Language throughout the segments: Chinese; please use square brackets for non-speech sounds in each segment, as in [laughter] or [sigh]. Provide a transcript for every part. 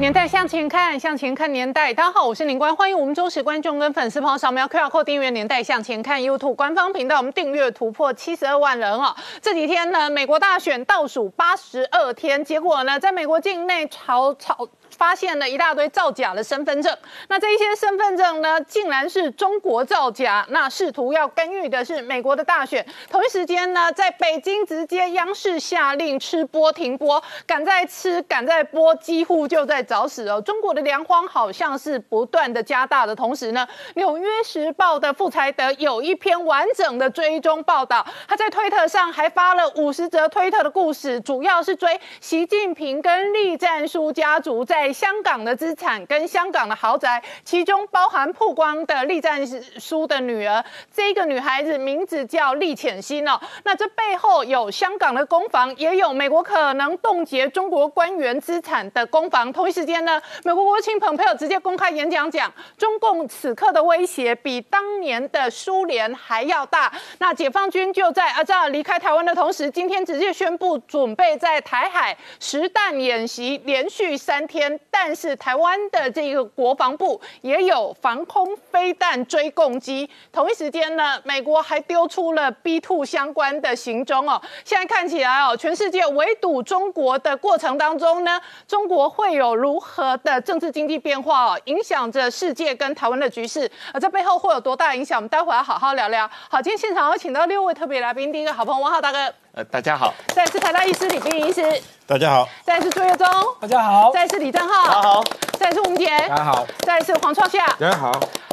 年代向前看，向前看年代。大家好，我是林官，欢迎我们忠实观众跟粉丝朋友扫描 QR Code 订阅《年代向前看》YouTube 官方频道，我们订阅突破七十二万人哦。这几天呢，美国大选倒数八十二天，结果呢，在美国境内吵吵。发现了一大堆造假的身份证，那这一些身份证呢，竟然是中国造假，那试图要干预的是美国的大选。同一时间呢，在北京直接央视下令吃播停播，赶在吃赶在播，几乎就在找死哦。中国的粮荒好像是不断的加大的同时呢，《纽约时报》的傅才德有一篇完整的追踪报道，他在推特上还发了五十则推特的故事，主要是追习近平跟栗战书家族在。香港的资产跟香港的豪宅，其中包含曝光的栗战书的女儿，这个女孩子名字叫栗浅心哦。那这背后有香港的攻防，也有美国可能冻结中国官员资产的攻防。同一时间呢，美国国务卿蓬佩奥直接公开演讲讲，中共此刻的威胁比当年的苏联还要大。那解放军就在阿这样离开台湾的同时，今天直接宣布准备在台海实弹演习，连续三天。但是台湾的这个国防部也有防空飞弹追攻击，同一时间呢，美国还丢出了 B two 相关的行踪哦。现在看起来哦，全世界围堵中国的过程当中呢，中国会有如何的政治经济变化哦，影响着世界跟台湾的局势，而这背后会有多大影响？我们待会要好好聊聊。好，今天现场有请到六位特别来宾，第一个好朋友王浩大哥。呃，大家好。再次台大医师李冰医师，大家好。再次朱月忠，大家好。再次李正浩，大家好。再次吴杰，大家好。再次黄创夏，大家好。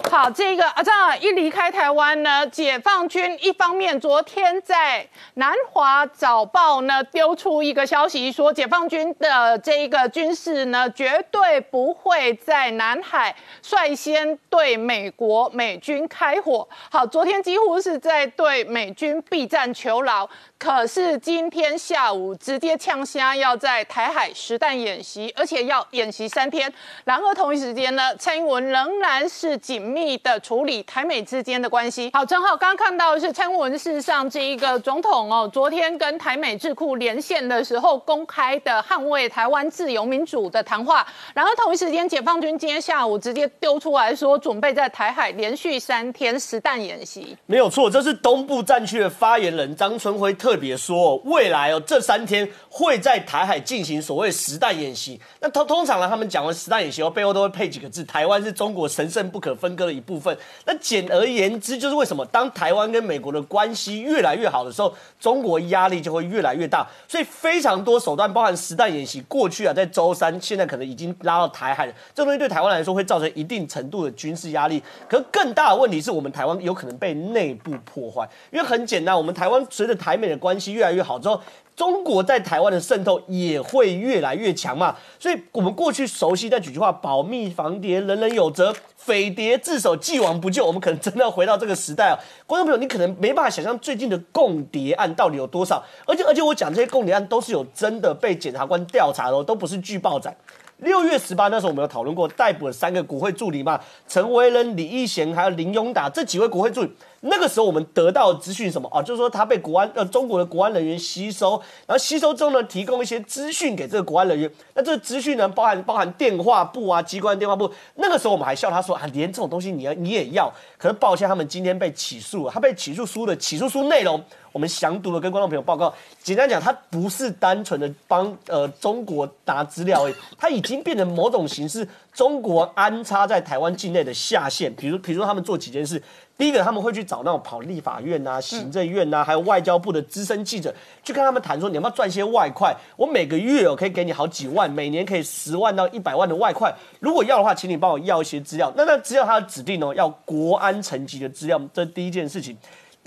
好，这个啊，这样一离开台湾呢，解放军一方面昨天在南华早报呢丢出一个消息，说解放军的这一个军事呢绝对不会在南海率先对美国美军开火。好，昨天几乎是在对美军避战求饶，可是今天下午直接呛虾要在台海实弹演习，而且要演习三天。然而同一时间呢，蔡英文仍然是紧。密的处理台美之间的关系。好，正好刚刚看到的是蔡英文事实上这一个总统哦，昨天跟台美智库连线的时候公开的捍卫台湾自由民主的谈话。然后同一时间，解放军今天下午直接丢出来说，准备在台海连续三天实弹演习。没有错，这是东部战区的发言人张春辉特别说，未来哦这三天会在台海进行所谓实弹演习。那通通常呢，他们讲完实弹演习后，背后都会配几个字：台湾是中国神圣不可分割。的一部分。那简而言之，就是为什么当台湾跟美国的关系越来越好的时候，中国压力就会越来越大。所以非常多手段，包含实弹演习，过去啊，在周三，现在可能已经拉到台海了。这东西对台湾来说会造成一定程度的军事压力。可更大的问题是我们台湾有可能被内部破坏，因为很简单，我们台湾随着台美的关系越来越好之后。中国在台湾的渗透也会越来越强嘛，所以我们过去熟悉那几句话：保密防谍，人人有责；匪谍自首，既往不咎。我们可能真的要回到这个时代啊！观众朋友，你可能没办法想象最近的共谍案到底有多少，而且而且我讲这些共谍案都是有真的被检察官调查的，都不是巨爆仔。六月十八那时候我们有讨论过，逮捕了三个国会助理嘛，陈维仁、李义贤还有林永达这几位国会助理。那个时候我们得到资讯什么啊？就是说他被国安呃中国的国安人员吸收，然后吸收之后呢，提供一些资讯给这个国安人员。那这个资讯呢，包含包含电话簿啊，机关电话簿。那个时候我们还笑他说啊，连这种东西你要你也要？可是抱歉，他们今天被起诉了。他被起诉书的起诉书内容，我们详读了，跟观众朋友报告。简单讲，他不是单纯的帮呃中国拿资料而已，他已经变成某种形式，中国安插在台湾境内的下线。比如比如说他们做几件事。第一个，他们会去找那种跑立法院呐、行政院呐，还有外交部的资深记者，去跟他们谈说，你要不要赚些外快？我每个月哦可以给你好几万，每年可以十万到一百万的外快。如果要的话，请你帮我要一些资料。那那资料他指定哦，要国安层级的资料，这第一件事情。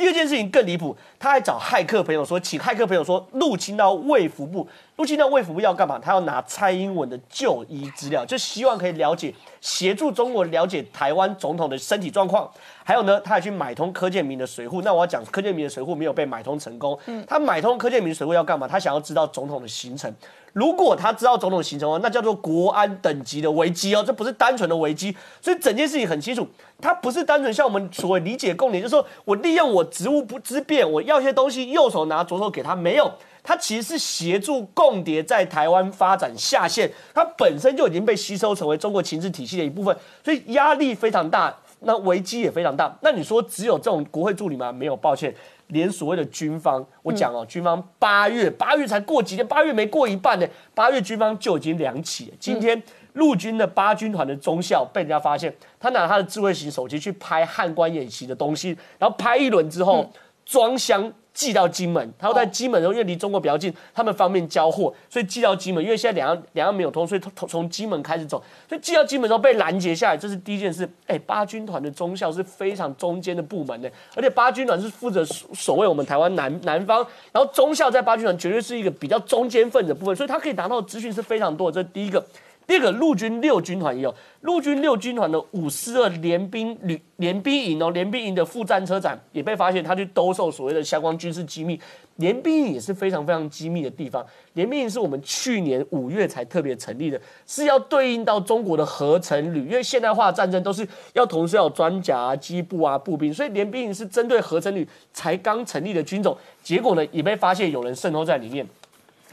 第二件事情更离谱，他还找骇客朋友说，请骇客朋友说入侵到卫福部。入侵到卫福部要干嘛？他要拿蔡英文的就医资料，就希望可以了解，协助中国了解台湾总统的身体状况。还有呢，他还去买通柯建明的水户。那我要讲，柯建明的水户没有被买通成功。他买通柯建明水户要干嘛？他想要知道总统的行程。如果他知道总统行程哦，那叫做国安等级的危机哦，这不是单纯的危机。所以整件事情很清楚，他不是单纯像我们所谓理解共点，就是说我利用我职务不之便，我要些东西，右手拿，左手给他，没有。他其实是协助共谍在台湾发展下线，他本身就已经被吸收成为中国情治体系的一部分，所以压力非常大，那危机也非常大。那你说只有这种国会助理吗？没有，抱歉。连所谓的军方，我讲哦，军方八月八月才过几天，八月没过一半呢，八月军方就已经两起。今天陆军的八军团的中校被人家发现，他拿他的智慧型手机去拍汉官演习的东西，然后拍一轮之后装箱。寄到金门，他要在金门，因为离中国比较近，他们方便交货，所以寄到金门。因为现在两岸两岸没有通，所以从从金门开始走，所以寄到金门之后被拦截下来，这是第一件事。哎，八军团的中校是非常中间的部门的，而且八军团是负责守卫我们台湾南南方，然后中校在八军团绝对是一个比较中间份的部分，所以他可以拿到的资讯是非常多的。这是第一个。第二个陆军六军团也有，陆军六军团的五四二联兵旅联兵营哦，联兵营的副战车长也被发现，他去兜售所谓的相关军事机密。联兵营也是非常非常机密的地方。联兵营是我们去年五月才特别成立的，是要对应到中国的合成旅，因为现代化战争都是要同时要有装甲啊、机步啊、步兵，所以联兵营是针对合成旅才刚成立的军种。结果呢，也被发现有人渗透在里面。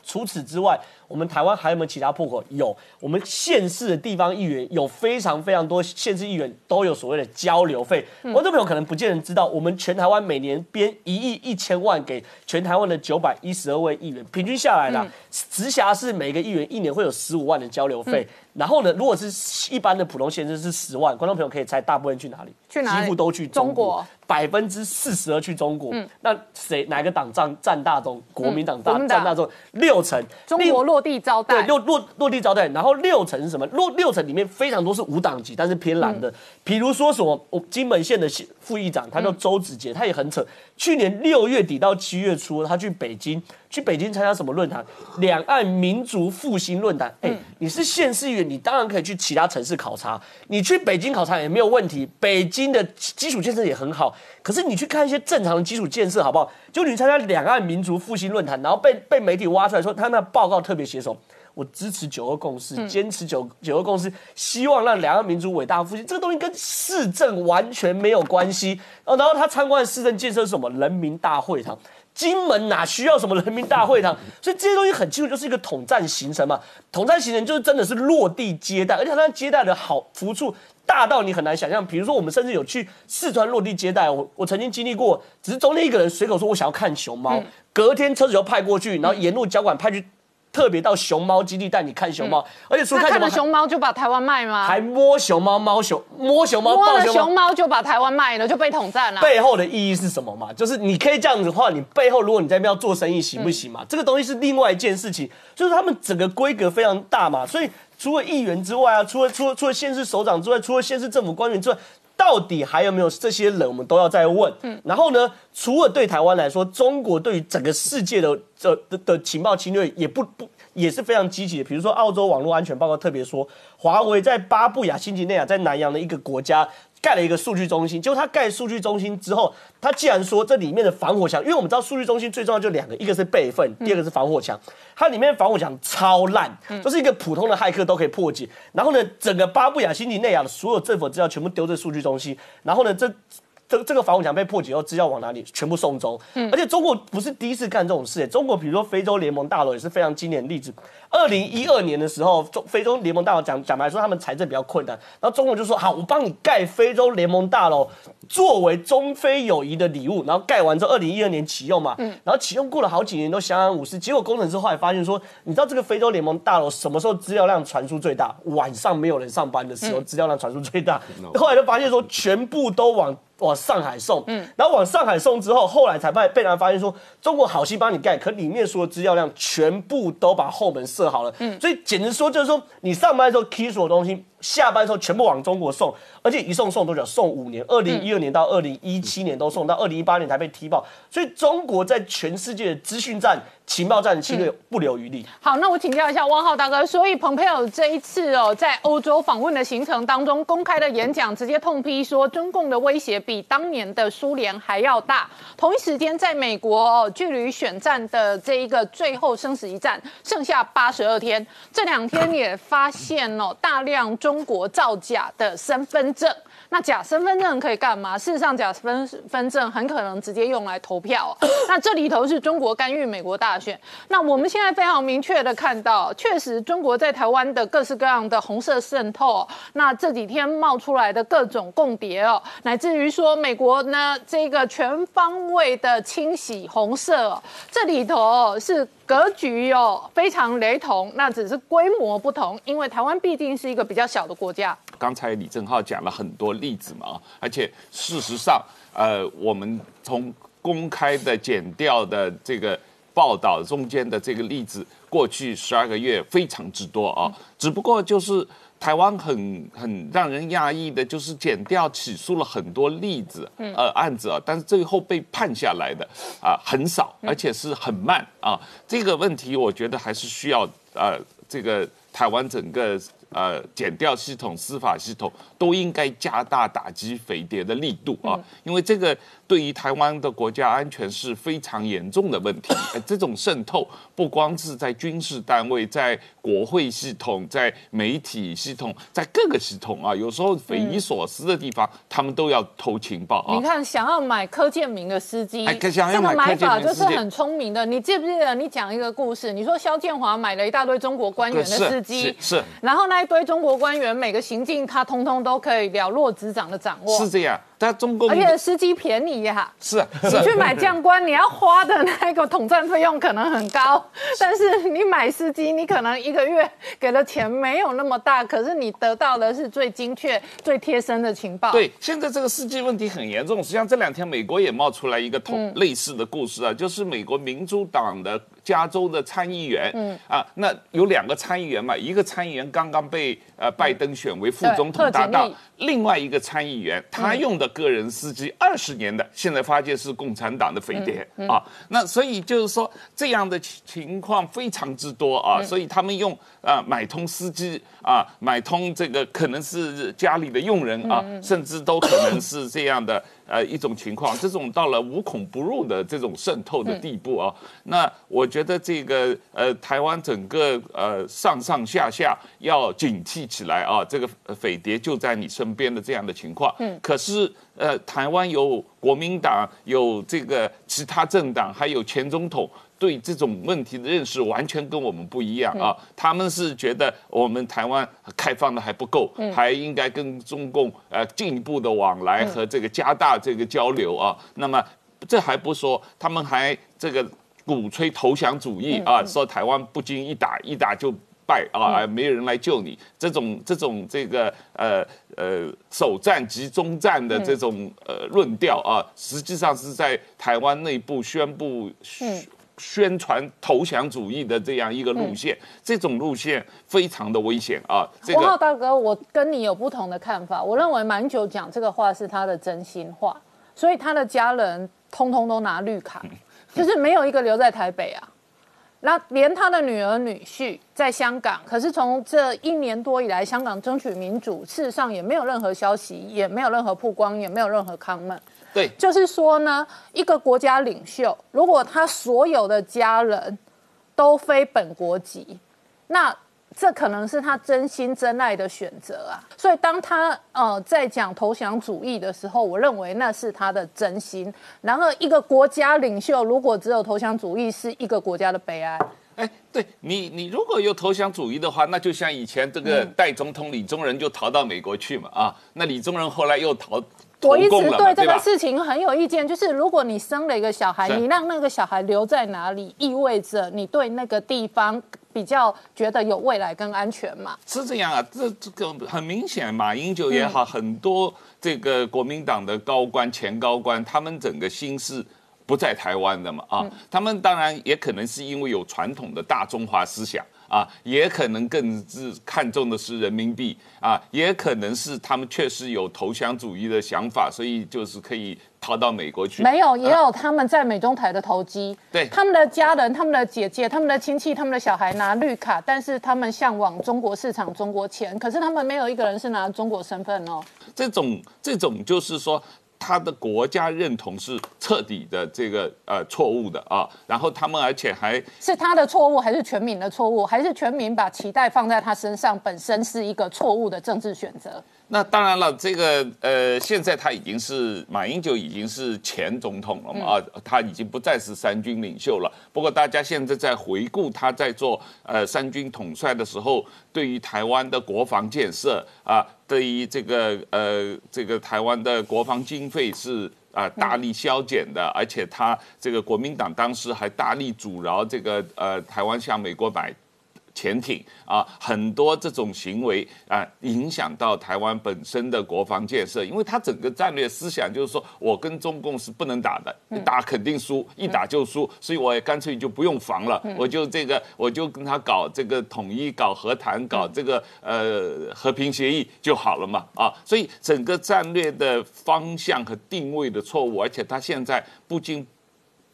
除此之外，我们台湾还有没有其他破口？有，我们县市的地方议员有非常非常多，县市议员都有所谓的交流费。观众朋友可能不见人知道，我们全台湾每年编一亿一千万给全台湾的九百一十二位议员，平均下来啦，直辖市每个议员一年会有十五万的交流费。然后呢，如果是一般的普通县市是十万，观众朋友可以猜大部分去哪里？去哪里？几乎都去中国。百分之四十二去中国，那谁哪个党占占大宗？国民党占占大宗六成。中国落地招待，对，落落落地招待。然后六层是什么？落六层里面非常多是无党籍，但是偏蓝的。比如说什么，我金门县的副议长，他叫周子杰，他也很扯。去年六月底到七月初，他去北京，去北京参加什么论坛？两岸民族复兴论坛。哎，你是县市议员，你当然可以去其他城市考察，你去北京考察也没有问题。北京的基础建设也很好。可是你去看一些正常的基础建设好不好？就你参加两岸民族复兴论坛，然后被被媒体挖出来说他那报告特别写手，我支持九二共识，坚持九九二共识，希望让两岸民族伟大复兴，这个东西跟市政完全没有关系。哦，然后他参观市政建设是什么？人民大会堂，金门哪需要什么人民大会堂？所以这些东西很清楚，就是一个统战行程嘛。统战行程就是真的是落地接待，而且他接待的好福处。大到你很难想象，比如说我们甚至有去四川落地接待，我我曾经经历过，只是中间一个人随口说我想要看熊猫，隔天车子就派过去，然后沿路交管派去。特别到熊猫基地带你看熊猫，而且除了看熊猫就把台湾卖吗？还摸熊猫猫熊摸熊猫摸了熊猫就把台湾卖了，就被统战了。背后的意义是什么嘛？就是你可以这样子的话，你背后如果你在那边要做生意行不行嘛？这个东西是另外一件事情，就是他们整个规格非常大嘛，所以除了议员之外啊，除了除了除了县市首长之外，除了县市政府官员之外。到底还有没有这些人？我们都要再问。嗯，然后呢？除了对台湾来说，中国对于整个世界的这的的情报侵略也不不也是非常积极的。比如说，澳洲网络安全报告特别说，华为在巴布亚新几内亚在南洋的一个国家。盖了一个数据中心，就他盖数据中心之后，他既然说这里面的防火墙，因为我们知道数据中心最重要就两个，一个是备份，第二个是防火墙。它里面防火墙超烂，就是一个普通的骇客都可以破解。然后呢，整个巴布亚新几内亚的所有政府资料全部丢在数据中心。然后呢，这。这这个防火墙被破解后，资料往哪里？全部送走。嗯，而且中国不是第一次干这种事。中国比如说非洲联盟大楼也是非常经典的例子。二零一二年的时候，中非洲联盟大楼讲讲白说他们财政比较困难，然后中国就说好，我帮你盖非洲联盟大楼，作为中非友谊的礼物。然后盖完之后，二零一二年启用嘛，嗯，然后启用过了好几年都相安无事。结果工程师后来发现说，你知道这个非洲联盟大楼什么时候资料量传输最大？晚上没有人上班的时候，资料量传输最大。后来就发现说，全部都往。往上海送，嗯，然后往上海送之后，后来才被被人发现说，中国好心帮你盖，可里面所有资料量全部都把后门设好了，嗯，所以简直说就是说，你上班的时候 key 所有东西，下班时候全部往中国送，而且一送送多久？送五年，二零一二年到二零一七年都送，到二零一八年才被踢爆。所以中国在全世界的资讯战、情报战侵略不留余力。好，那我请教一下汪浩大哥，所以蓬佩奥这一次哦，在欧洲访问的行程当中，公开的演讲直接痛批说，中共的威胁比当年的苏联还要大。同一时间，在美国哦，距离选战的这一个最后生死一战剩下八十二天，这两天也发现哦，大量中中国造假的身份证。那假身份证可以干嘛？事实上，假身份证很可能直接用来投票。那这里头是中国干预美国大选。那我们现在非常明确的看到，确实中国在台湾的各式各样的红色渗透。那这几天冒出来的各种共谍哦，乃至于说美国呢这个全方位的清洗红色，这里头是。格局哦非常雷同，那只是规模不同，因为台湾毕竟是一个比较小的国家。刚才李正浩讲了很多例子嘛，而且事实上，呃，我们从公开的减掉的这个报道中间的这个例子，过去十二个月非常之多啊，只不过就是。台湾很很让人讶异的，就是减掉起诉了很多例子，呃案子啊，但是最后被判下来的啊很少，而且是很慢啊。这个问题我觉得还是需要呃这个台湾整个。呃，减掉系统、司法系统都应该加大打击匪谍的力度啊，因为这个对于台湾的国家安全是非常严重的问题。[laughs] 这种渗透不光是在军事单位、在国会系统、在媒体系统、在各个系统啊，有时候匪夷所思的地方，他们都要偷情报啊。你看，想要买柯建明的司机，这个买法就是很聪明的。你记不记得你讲一个故事？你说肖建华买了一大堆中国官员的司机，是，然后那？一堆中国官员，每个行径他通通都可以了若指掌的掌握，是这样。但中共而且司机便宜呀，是你去买将官，你要花的那个统战费用可能很高，但是你买司机，你可能一个月给的钱没有那么大，可是你得到的是最精确、最贴身的情报。对，现在这个司机问题很严重。实际上这两天美国也冒出来一个同类似的故事啊，就是美国民主党的加州的参议员，嗯啊，那有两个参议员嘛，一个参议员刚刚被呃拜登选为副总统搭档，另外一个参议员他用的。个人司机二十年的，现在发现是共产党的飞碟啊！那所以就是说这样的情况非常之多啊！所以他们用啊买通司机啊，买通这个可能是家里的佣人啊，甚至都可能是这样的。呃，一种情况，[laughs] 这种到了无孔不入的这种渗透的地步啊，那我觉得这个呃，台湾整个呃上上下下要警惕起来啊，这个匪谍就在你身边的这样的情况。嗯，可是呃，台湾有国民党，有这个其他政党，还有前总统。对这种问题的认识完全跟我们不一样啊！他们是觉得我们台湾开放的还不够，还应该跟中共呃进一步的往来和这个加大这个交流啊。那么这还不说，他们还这个鼓吹投降主义啊，说台湾不经一打一打就败啊，没有人来救你。这种这种这个呃呃首战及中战的这种呃论调啊，实际上是在台湾内部宣布。宣传投降主义的这样一个路线，这种路线非常的危险啊！王浩大哥，我跟你有不同的看法。我认为满九讲这个话是他的真心话，所以他的家人通通都拿绿卡，就是没有一个留在台北啊。那连他的女儿女婿在香港，可是从这一年多以来，香港争取民主，事实上也没有任何消息，也没有任何曝光，也没有任何 comment。对，就是说呢，一个国家领袖，如果他所有的家人都非本国籍，那这可能是他真心真爱的选择啊。所以当他呃在讲投降主义的时候，我认为那是他的真心。然后，一个国家领袖如果只有投降主义，是一个国家的悲哀。哎，对你，你如果有投降主义的话，那就像以前这个代总统李宗仁就逃到美国去嘛啊，那李宗仁后来又逃。我一直对这个事情很有意见，就是如果你生了一个小孩，你让那个小孩留在哪里，意味着你对那个地方比较觉得有未来跟安全嘛？是这样啊，这这个很明显，马英九也好，很多这个国民党的高官、前高官，他们整个心思不在台湾的嘛啊，他们当然也可能是因为有传统的大中华思想。啊，也可能更是看重的是人民币啊，也可能是他们确实有投降主义的想法，所以就是可以逃到美国去。没有，也有他们在美中台的投机。对他们的家人、他们的姐姐、他们的亲戚、他们的小孩拿绿卡，但是他们向往中国市场、中国钱，可是他们没有一个人是拿中国身份哦。这种这种就是说。他的国家认同是彻底的这个呃错误的啊，然后他们而且还是他的错误，还是全民的错误，还是全民把期待放在他身上，本身是一个错误的政治选择？那当然了，这个呃，现在他已经是马英九已经是前总统了嘛啊，他已经不再是三军领袖了。不过大家现在在回顾他在做呃三军统帅的时候，对于台湾的国防建设啊，对于这个呃这个台湾的国防经费是啊大力削减的，而且他这个国民党当时还大力阻挠这个呃台湾向美国买。潜艇啊，很多这种行为啊，影响到台湾本身的国防建设，因为他整个战略思想就是说我跟中共是不能打的，一打肯定输，一打就输，所以我也干脆就不用防了，我就这个我就跟他搞这个统一、搞和谈、搞这个呃和平协议就好了嘛啊，所以整个战略的方向和定位的错误，而且他现在不仅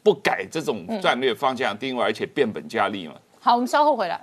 不改这种战略方向定位，而且变本加厉嘛。好，我们稍后回来。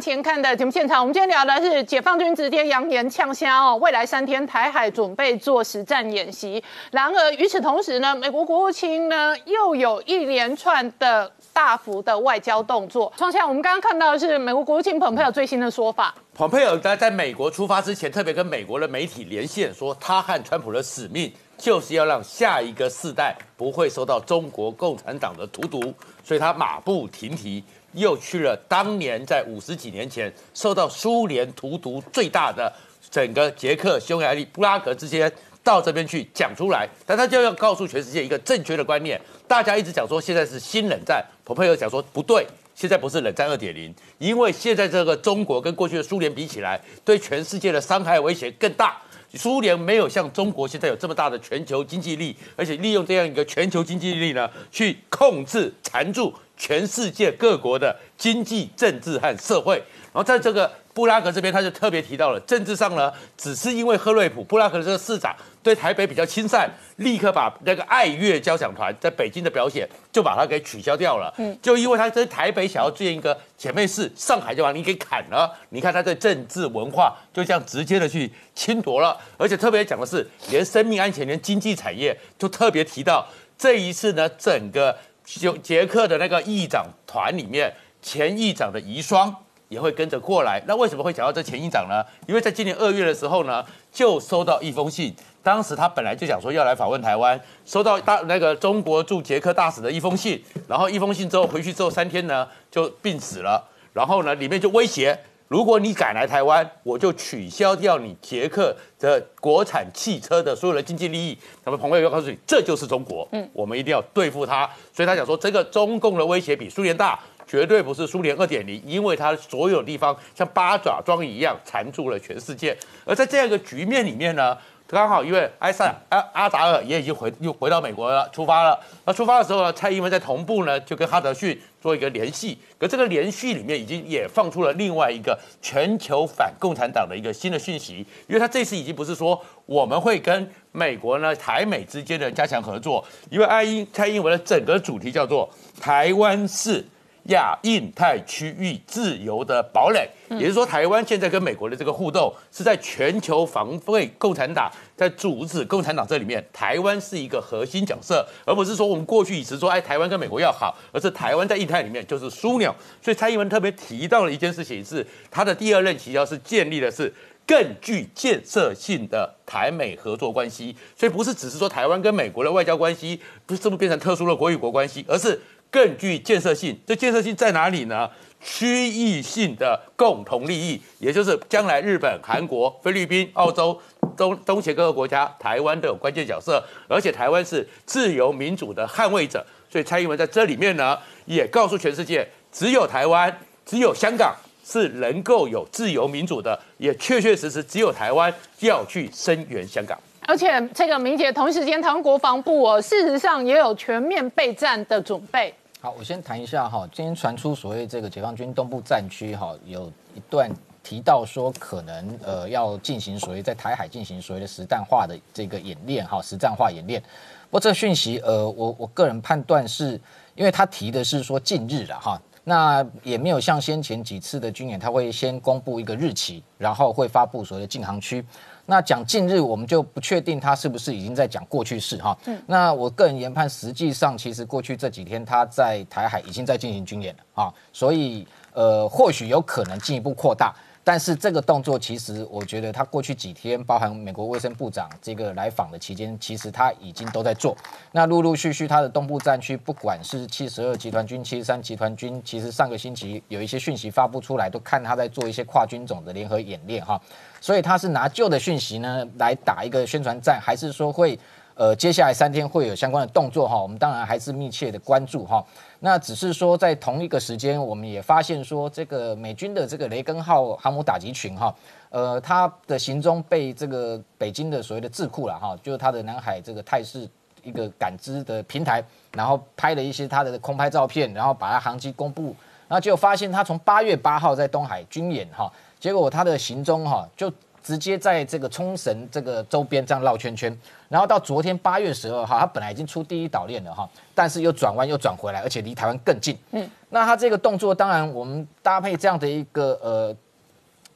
前看的节目现场，我们今天聊的是解放军直接扬言呛虾哦，未来三天台海准备做实战演习。然而与此同时呢，美国国务卿呢又有一连串的大幅的外交动作。创下我们刚刚看到的是美国国务卿蓬佩奥最新的说法。蓬佩奥在在美国出发之前，特别跟美国的媒体连线，说他和川普的使命就是要让下一个世代不会受到中国共产党的荼毒，所以他马不停蹄。又去了当年在五十几年前受到苏联荼毒最大的整个捷克、匈牙利、布拉格之间，到这边去讲出来，但他就要告诉全世界一个正确的观念。大家一直讲说现在是新冷战，蓬佩奥讲说不对，现在不是冷战二点零，因为现在这个中国跟过去的苏联比起来，对全世界的伤害威胁更大。苏联没有像中国现在有这么大的全球经济力，而且利用这样一个全球经济力呢，去控制、缠住。全世界各国的经济、政治和社会，然后在这个布拉格这边，他就特别提到了政治上呢，只是因为赫瑞普布拉格这个市长对台北比较亲善，立刻把那个爱乐交响团在北京的表演就把它给取消掉了。嗯，就因为他在台北想要建一个姐妹市，上海就把你给砍了。你看他对政治文化就这样直接的去侵夺了，而且特别讲的是，连生命安全、连经济产业，就特别提到这一次呢，整个。就捷克的那个议长团里面，前议长的遗孀也会跟着过来。那为什么会讲到这前议长呢？因为在今年二月的时候呢，就收到一封信。当时他本来就想说要来访问台湾，收到大那个中国驻捷克大使的一封信，然后一封信之后回去之后三天呢就病死了。然后呢里面就威胁。如果你敢来台湾，我就取消掉你捷克的国产汽车的所有的经济利益。那么朋友要告诉你，这就是中国，嗯，我们一定要对付他。所以他讲说，这个中共的威胁比苏联大，绝对不是苏联二点零，因为它所有地方像八爪庄一样缠住了全世界。而在这样一个局面里面呢？刚好因为埃塞阿阿扎尔也已经回又回到美国了，出发了。那出发的时候呢，蔡英文在同步呢，就跟哈德逊做一个联系。可这个联系里面已经也放出了另外一个全球反共产党的一个新的讯息，因为他这次已经不是说我们会跟美国呢台美之间的加强合作，因为爱英蔡英文的整个主题叫做台湾是。亚印太区域自由的堡垒，也就是说，台湾现在跟美国的这个互动是在全球防卫共产党，在阻止共产党这里面，台湾是一个核心角色，而不是说我们过去一直说，哎，台湾跟美国要好，而是台湾在印太里面就是枢纽。所以蔡英文特别提到了一件事情，是他的第二任期要是建立的是更具建设性的台美合作关系，所以不是只是说台湾跟美国的外交关系不是这么变成特殊的国与国关系，而是。更具建设性，这建设性在哪里呢？区域性的共同利益，也就是将来日本、韩国、菲律宾、澳洲、东东协各个国家，台湾都有关键角色，而且台湾是自由民主的捍卫者，所以蔡英文在这里面呢，也告诉全世界，只有台湾，只有香港。是能够有自由民主的，也确确实实只有台湾要去声援香港。而且这个明姐同一时间，台湾国防部哦，事实上也有全面备战的准备。好，我先谈一下哈，今天传出所谓这个解放军东部战区哈，有一段提到说可能呃要进行所谓在台海进行所谓的实弹化的这个演练哈，实战化演练。不过这个讯息呃，我我个人判断是因为他提的是说近日了哈，那也没有像先前几次的军演，他会先公布一个日期，然后会发布所谓的禁航区。那讲近日，我们就不确定他是不是已经在讲过去式哈。那我个人研判，实际上其实过去这几天他在台海已经在进行军演了啊，所以呃，或许有可能进一步扩大。但是这个动作，其实我觉得他过去几天，包含美国卫生部长这个来访的期间，其实他已经都在做。那陆陆续续，他的东部战区，不管是七十二集团军、七十三集团军，其实上个星期有一些讯息发布出来，都看他在做一些跨军种的联合演练哈。所以他是拿旧的讯息呢来打一个宣传战，还是说会？呃，接下来三天会有相关的动作哈，我们当然还是密切的关注哈。那只是说在同一个时间，我们也发现说，这个美军的这个雷根号航母打击群哈，呃，它的行踪被这个北京的所谓的智库了哈，就是它的南海这个态势一个感知的平台，然后拍了一些它的空拍照片，然后把它航机公布，然后就发现它从八月八号在东海军演哈，结果他的行踪哈就。直接在这个冲绳这个周边这样绕圈圈，然后到昨天八月十二号，他本来已经出第一岛链了哈，但是又转弯又转回来，而且离台湾更近。嗯，那他这个动作，当然我们搭配这样的一个呃。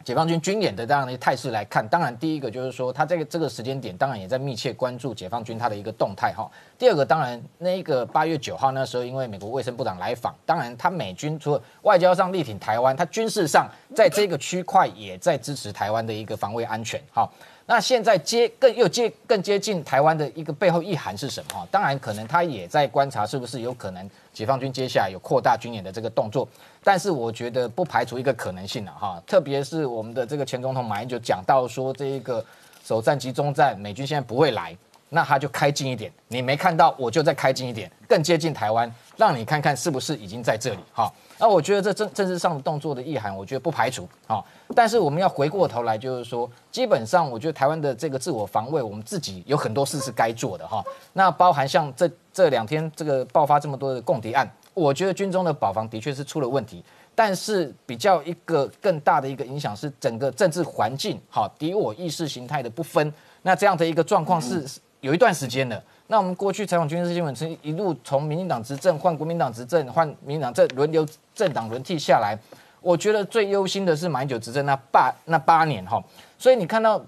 解放军军演的这样的态势来看，当然第一个就是说，他这个这个时间点，当然也在密切关注解放军他的一个动态哈。第二个，当然那个八月九号那时候，因为美国卫生部长来访，当然他美军除了外交上力挺台湾，他军事上在这个区块也在支持台湾的一个防卫安全哈。那现在接更又接更接近台湾的一个背后意涵是什么？当然，可能他也在观察是不是有可能解放军接下来有扩大军演的这个动作。但是我觉得不排除一个可能性了哈，特别是我们的这个前总统马英九讲到说，这一个首战集中战，美军现在不会来，那他就开近一点，你没看到，我就再开近一点，更接近台湾，让你看看是不是已经在这里哈。那我觉得这政政治上的动作的意涵，我觉得不排除啊。但是我们要回过头来，就是说，基本上我觉得台湾的这个自我防卫，我们自己有很多事是该做的哈。那包含像这这两天这个爆发这么多的共敌案。我觉得军中的保防的确是出了问题，但是比较一个更大的一个影响是整个政治环境，好敌我意识形态的不分，那这样的一个状况是有一段时间了。那我们过去采访军事新闻，从一路从民进党执政换国民党执政，换民进党这轮流政党轮替下来，我觉得最忧心的是马英九执政那八那八年哈。所以你看到，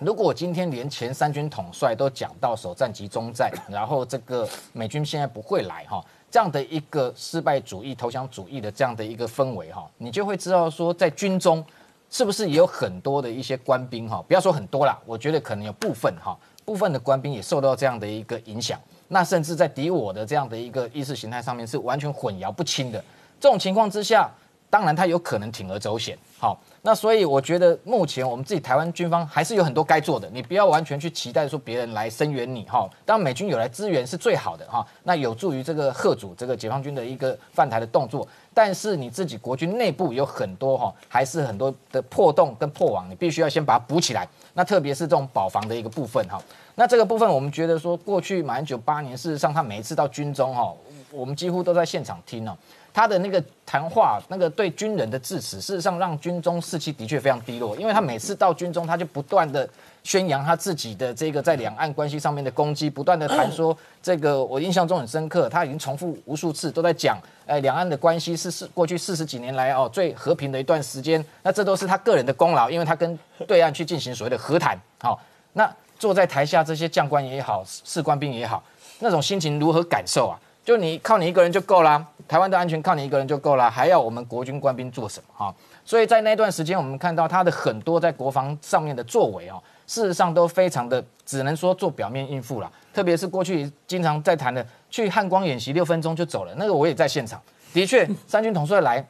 如果今天连前三军统帅都讲到首战集中战，然后这个美军现在不会来哈。这样的一个失败主义、投降主义的这样的一个氛围哈，你就会知道说，在军中是不是也有很多的一些官兵哈，不要说很多啦，我觉得可能有部分哈，部分的官兵也受到这样的一个影响，那甚至在敌我的这样的一个意识形态上面是完全混淆不清的。这种情况之下，当然他有可能铤而走险，好。那所以我觉得目前我们自己台湾军方还是有很多该做的，你不要完全去期待说别人来声援你哈。当美军有来支援是最好的哈，那有助于这个贺主这个解放军的一个犯台的动作。但是你自己国军内部有很多哈，还是很多的破洞跟破网，你必须要先把它补起来。那特别是这种保防的一个部分哈。那这个部分我们觉得说，过去满九八年，事实上他每一次到军中哈，我们几乎都在现场听哦。他的那个谈话，那个对军人的致辞，事实上让军中士气的确非常低落，因为他每次到军中，他就不断的宣扬他自己的这个在两岸关系上面的攻击，不断的谈说这个我印象中很深刻，他已经重复无数次都在讲，哎，两岸的关系是是过去四十几年来哦最和平的一段时间，那这都是他个人的功劳，因为他跟对岸去进行所谓的和谈，好，那坐在台下这些将官也好，士官兵也好，那种心情如何感受啊？就你靠你一个人就够啦，台湾的安全靠你一个人就够了，还要我们国军官兵做什么哈？所以在那段时间，我们看到他的很多在国防上面的作为哦，事实上都非常的只能说做表面应付了。特别是过去经常在谈的去汉光演习六分钟就走了，那个我也在现场，的确三军统帅来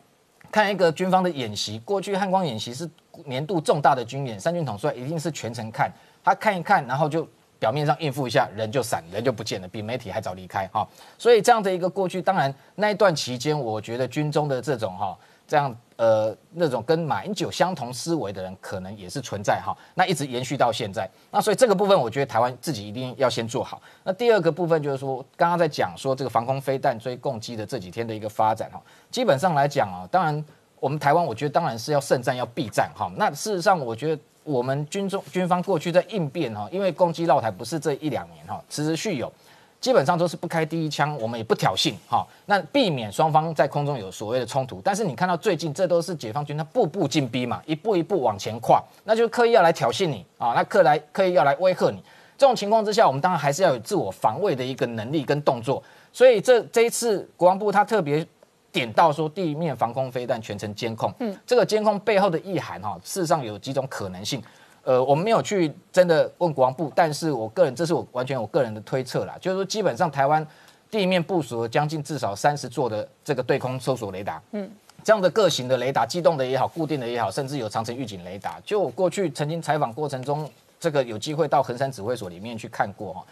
看一个军方的演习，过去汉光演习是年度重大的军演，三军统帅一定是全程看，他看一看，然后就。表面上应付一下，人就散，人就不见了，比媒体还早离开哈。所以这样的一个过去，当然那一段期间，我觉得军中的这种哈，这样。呃那种跟马英九相同思维的人，可能也是存在哈。那一直延续到现在，那所以这个部分，我觉得台湾自己一定要先做好。那第二个部分就是说，刚刚在讲说这个防空飞弹追攻击的这几天的一个发展哈，基本上来讲啊，当然我们台湾，我觉得当然是要胜战要避战哈。那事实上，我觉得我们军中军方过去在应变哈，因为攻击绕台不是这一两年哈，持续有。基本上都是不开第一枪，我们也不挑衅哈，那避免双方在空中有所谓的冲突。但是你看到最近，这都是解放军他步步进逼嘛，一步一步往前跨，那就刻意要来挑衅你啊，那刻来刻意要来威吓你。这种情况之下，我们当然还是要有自我防卫的一个能力跟动作。所以这这一次国防部他特别点到说，地面防空飞弹全程监控。嗯，这个监控背后的意涵哈，事实上有几种可能性。呃，我们没有去真的问国防部，但是我个人，这是我完全我个人的推测啦，就是说基本上台湾地面部署了将近至少三十座的这个对空搜索雷达，嗯，这样的各型的雷达，机动的也好，固定的也好，甚至有长城预警雷达。就我过去曾经采访过程中，这个有机会到衡山指挥所里面去看过哈，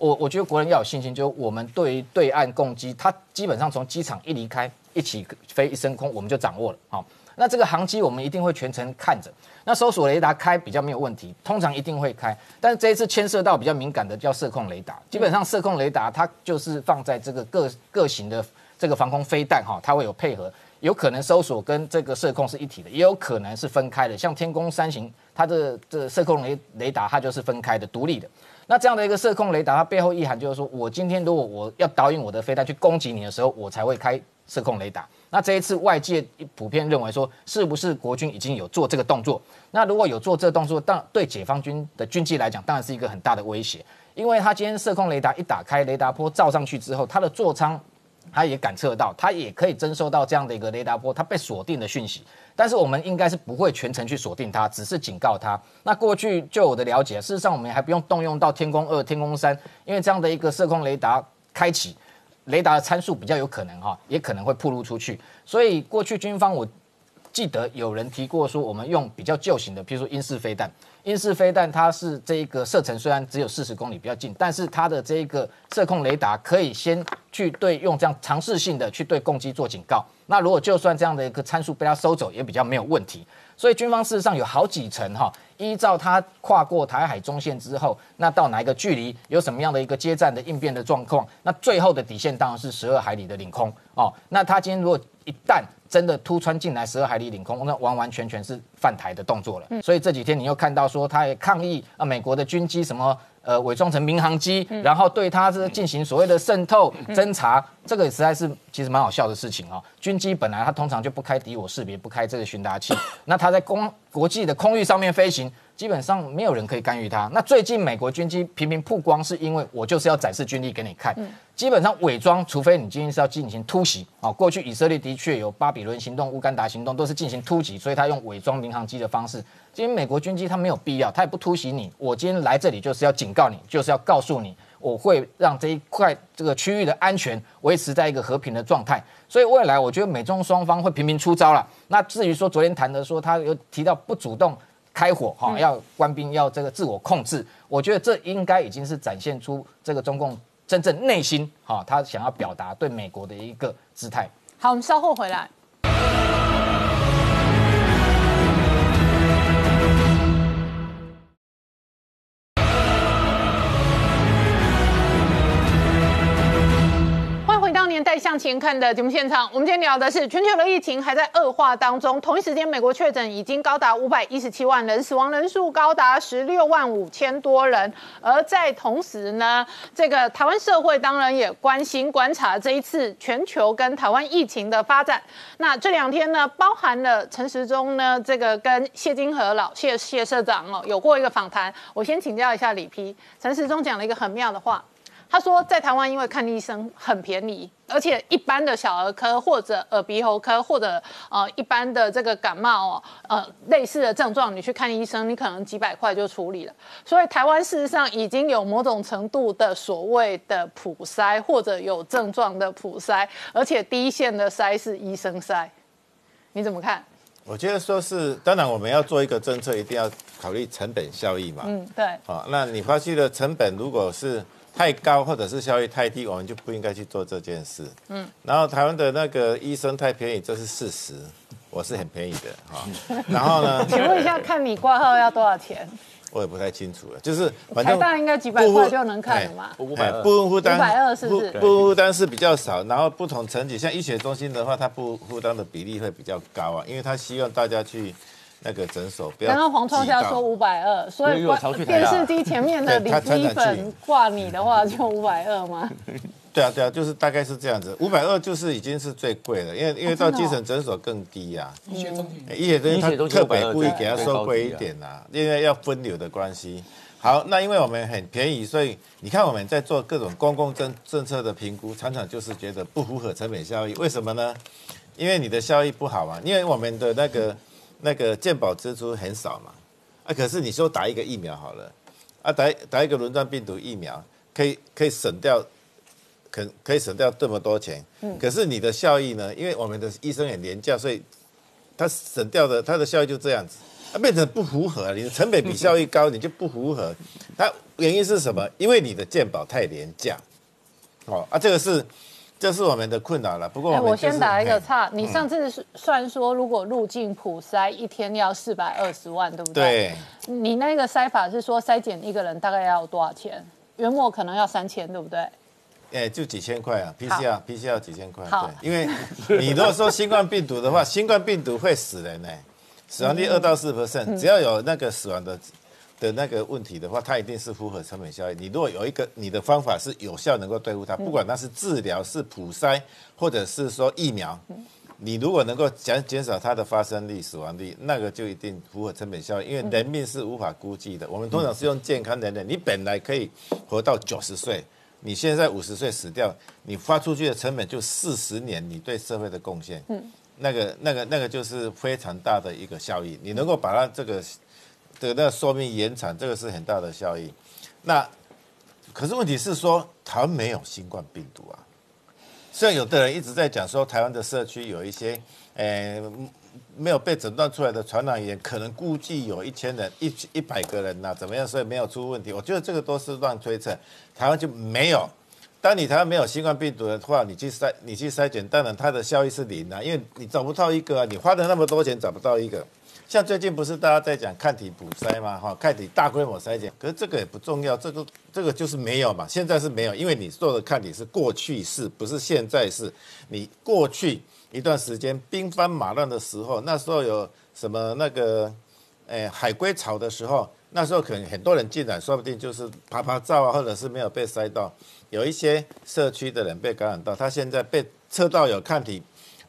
我我觉得国人要有信心，就是我们对于对岸攻击，它基本上从机场一离开，一起飞一升空，我们就掌握了，好。那这个航机我们一定会全程看着，那搜索雷达开比较没有问题，通常一定会开。但是这一次牵涉到比较敏感的叫射控雷达，基本上射控雷达它就是放在这个各各型的这个防空飞弹哈，它会有配合，有可能搜索跟这个射控是一体的，也有可能是分开的。像天宫三型，它的这射控雷雷达它就是分开的、独立的。那这样的一个射控雷达，它背后意涵就是说我今天如果我要导引我的飞弹去攻击你的时候，我才会开射控雷达。那这一次外界普遍认为说，是不是国军已经有做这个动作？那如果有做这个动作，当对解放军的军机来讲，当然是一个很大的威胁，因为它今天射控雷达一打开，雷达波照上去之后，它的座舱它也感测到，它也可以侦收到这样的一个雷达波，它被锁定的讯息。但是我们应该是不会全程去锁定它，只是警告它。那过去就我的了解，事实上我们还不用动用到天宫二、天宫三，因为这样的一个射控雷达开启。雷达的参数比较有可能哈，也可能会暴露出去。所以过去军方我记得有人提过说，我们用比较旧型的，譬如说英式飞弹。英式飞弹它是这一个射程虽然只有四十公里比较近，但是它的这一个射控雷达可以先去对用这样尝试性的去对攻击做警告。那如果就算这样的一个参数被它收走，也比较没有问题。所以军方事实上有好几层哈，依照它跨过台海中线之后，那到哪一个距离，有什么样的一个接战的应变的状况，那最后的底线当然是十二海里的领空哦。那他今天如果一旦真的突穿进来十二海里领空，那完完全全是犯台的动作了。所以这几天你又看到说他也抗议啊，美国的军机什么。呃，伪装成民航机，然后对他是进行所谓的渗透侦查，这个实在是其实蛮好笑的事情哦。军机本来它通常就不开敌我识别，不开这个寻达器，那它在公国际的空域上面飞行。基本上没有人可以干预它。那最近美国军机频频曝光，是因为我就是要展示军力给你看。基本上伪装，除非你今天是要进行突袭啊。过去以色列的确有巴比伦行动、乌干达行动，都是进行突袭，所以他用伪装民航机的方式。今天美国军机他没有必要，他也不突袭你。我今天来这里就是要警告你，就是要告诉你，我会让这一块这个区域的安全维持在一个和平的状态。所以未来我觉得美中双方会频频出招了。那至于说昨天谈的说他有提到不主动。开火哈，要官兵要这个自我控制，我觉得这应该已经是展现出这个中共真正内心哈，他想要表达对美国的一个姿态。好，我们稍后回来。带向前看的节目现场，我们今天聊的是全球的疫情还在恶化当中。同一时间，美国确诊已经高达五百一十七万人，死亡人数高达十六万五千多人。而在同时呢，这个台湾社会当然也关心观察这一次全球跟台湾疫情的发展。那这两天呢，包含了陈时中呢，这个跟谢金河老谢谢社长哦有过一个访谈。我先请教一下李批，陈时中讲了一个很妙的话。他说，在台湾因为看医生很便宜，而且一般的小儿科或者耳鼻喉科或者呃一般的这个感冒哦，呃类似的症状，你去看医生，你可能几百块就处理了。所以台湾事实上已经有某种程度的所谓的普筛或者有症状的普筛，而且第一线的筛是医生筛。你怎么看？我觉得说是，当然我们要做一个政策，一定要考虑成本效益嘛。嗯，对。好，那你发现的成本如果是。太高或者是效益太低，我们就不应该去做这件事。嗯，然后台湾的那个医生太便宜，这是事实。我是很便宜的哈。[laughs] 然后呢，请问一下，看你挂号要多少钱？我也不太清楚了，就是反台正大应该几百块就能看了嘛？五百二哎部分负担五百二是不是部部分负担是比较少，然后不同层级，像医学中心的话，它不负担的比例会比较高啊，因为它希望大家去那个诊所不要。刚刚黄创夏说五百二，所以因为我常去电视机前面的对他李基常常粉挂你的话就五百二吗？[laughs] 对啊对啊，就是大概是这样子，五百二就是已经是最贵了，因为因为到基层诊所更低呀、啊。医学中心哎医学中心它医学中心特别故意给它最收贵一点啦、因为要分流的关系。好，那因为我们很便宜，所以你看我们在做各种公共政政策的评估，常常就是觉得不符合成本效益。为什么呢？因为你的效益不好嘛，因为我们的那个那个健保支出很少嘛，啊，可是你说打一个疫苗好了，啊，打打一个轮状病毒疫苗，可以可以省掉，可可以省掉这么多钱，可是你的效益呢？因为我们的医生很廉价，所以他省掉的他的效益就这样子，它变成不符合，你的成本比效益高，你就不符合。[laughs] 它原因是什么？因为你的健保太廉价，哦啊，这个是这是我们的困扰了。不过哎，我、就是、我先打一个岔，你上次算说如果入境普筛一天要四百二十万，对不对？对。你那个筛法是说筛检一个人大概要多少钱？原末可能要三千，对不对？哎，就几千块啊，PCR PCR 几千块，好对，因为你如果说新冠病毒的话，新冠病毒会死人呢，死亡率二到四 percent，只要有那个死亡的的那个问题的话，它一定是符合成本效益。你如果有一个你的方法是有效能够对付它，不管它是治疗、是普筛，或者是说疫苗，你如果能够减减少它的发生率、死亡率，那个就一定符合成本效益，因为人命是无法估计的。我们通常是用健康人人，你本来可以活到九十岁。你现在五十岁死掉，你发出去的成本就四十年，你对社会的贡献，嗯，那个、那个、那个就是非常大的一个效益。你能够把它这个的那说明延长，这个是很大的效益。那可是问题是说，台湾没有新冠病毒啊。虽然有的人一直在讲说，台湾的社区有一些，呃，没有被诊断出来的传染源，可能估计有一千人、一一百个人呐、怎么样？所以没有出问题。我觉得这个都是乱推测，台湾就没有。当你台湾没有新冠病毒的话，你去筛，你去筛检，当然它的效益是零啊，因为你找不到一个啊，你花了那么多钱找不到一个。像最近不是大家在讲抗体补筛嘛，哈，抗体大规模筛检，可是这个也不重要，这个这个就是没有嘛，现在是没有，因为你做的抗体是过去式，不是现在式。你过去一段时间兵荒马乱的时候，那时候有什么那个，诶、海龟潮的时候，那时候可能很多人进来，说不定就是拍拍照啊，或者是没有被筛到，有一些社区的人被感染到，他现在被测到有抗体，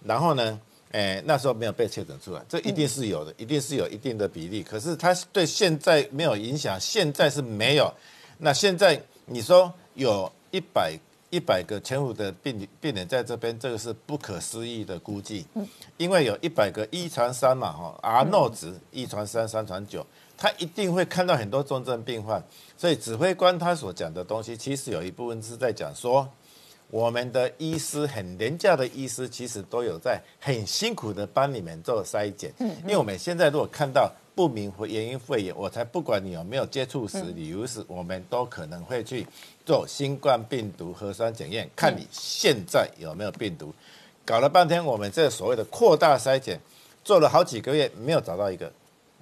然后呢？哎，那时候没有被确诊出来，这一定是有的，一定是有一定的比例。可是它对现在没有影响，现在是没有。那现在你说有一百一百个潜伏的病病人在这边，这个是不可思议的估计，因为有一百个一传三嘛，哈，R 诺值一传三，三传九，他一定会看到很多重症病患。所以指挥官他所讲的东西，其实有一部分是在讲说。我们的医师很廉价的医师，其实都有在很辛苦的帮你们做筛检。嗯，因为我们现在如果看到不明原因肺炎，我才不管你有没有接触史，理由史我们都可能会去做新冠病毒核酸检验，看你现在有没有病毒。搞了半天，我们这所谓的扩大筛检做了好几个月，没有找到一个。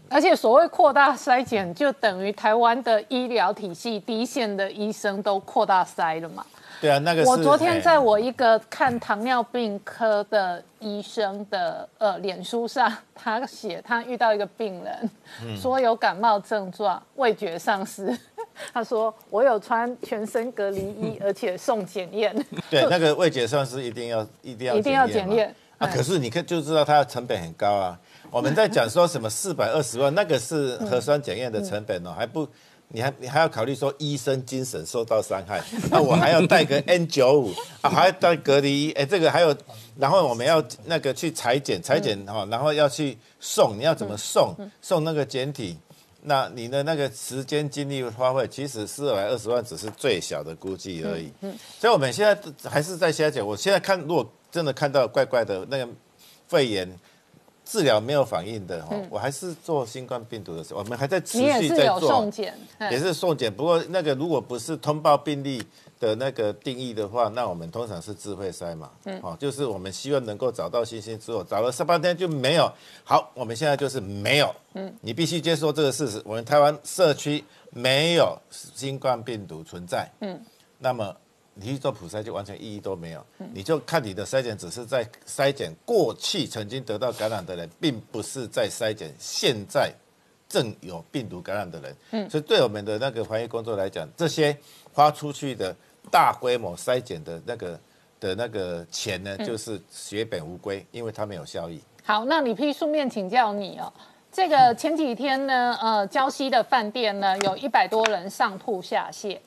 而且所谓扩大筛检，就等于台湾的医疗体系第一线的医生都扩大筛了嘛。对啊，那个是我昨天哎在我一个看糖尿病科的医生的呃脸书上，他写他遇到一个病人，嗯说有感冒症状，味觉丧失。[laughs] 他说我有穿全身隔离衣，[laughs] 而且送检验。对，那个味觉丧失一定要一定要一定要嘛检验可是你看就知道它的成本很高啊。我们在讲说什么四百二十万，那个是核酸检验的成本哦，还不。你还你还要考虑说医生精神受到伤害，那 [laughs] 我还要带个 N 九五啊，还要带隔离衣，哎，这个还有，然后我们要那个去裁剪裁剪哈，然后要去送，你要怎么送？送那个简体，那你的那个时间精力花费，其实四百二十万只是最小的估计而已。所以我们现在还是在瞎讲。我现在看，如果真的看到怪怪的那个肺炎治疗没有反应的哈，我还是做新冠病毒的时候，我们还在持续在做送。检，嗯。也是送检，不过那个如果不是通报病例的那个定义的话，那我们通常是智慧筛嘛，嗯，哦，就是我们希望能够找到星星之后，找了十八天就没有。好，我们现在就是没有，嗯，你必须接受这个事实，我们台湾社区没有新冠病毒存在，嗯，那么你去做普筛就完全意义都没有，你就看你的筛检只是在筛检过去曾经得到感染的人，并不是在筛检现在正有病毒感染的人，嗯，所以对我们的那个防疫工作来讲，这些花出去的。大规模筛检的那个的那个钱呢，就是血本无归，因为它没有效益。好，那李批顺便请教你哦，这个前几天呢，呃，礁溪的饭店呢，有一百多人上吐下泻，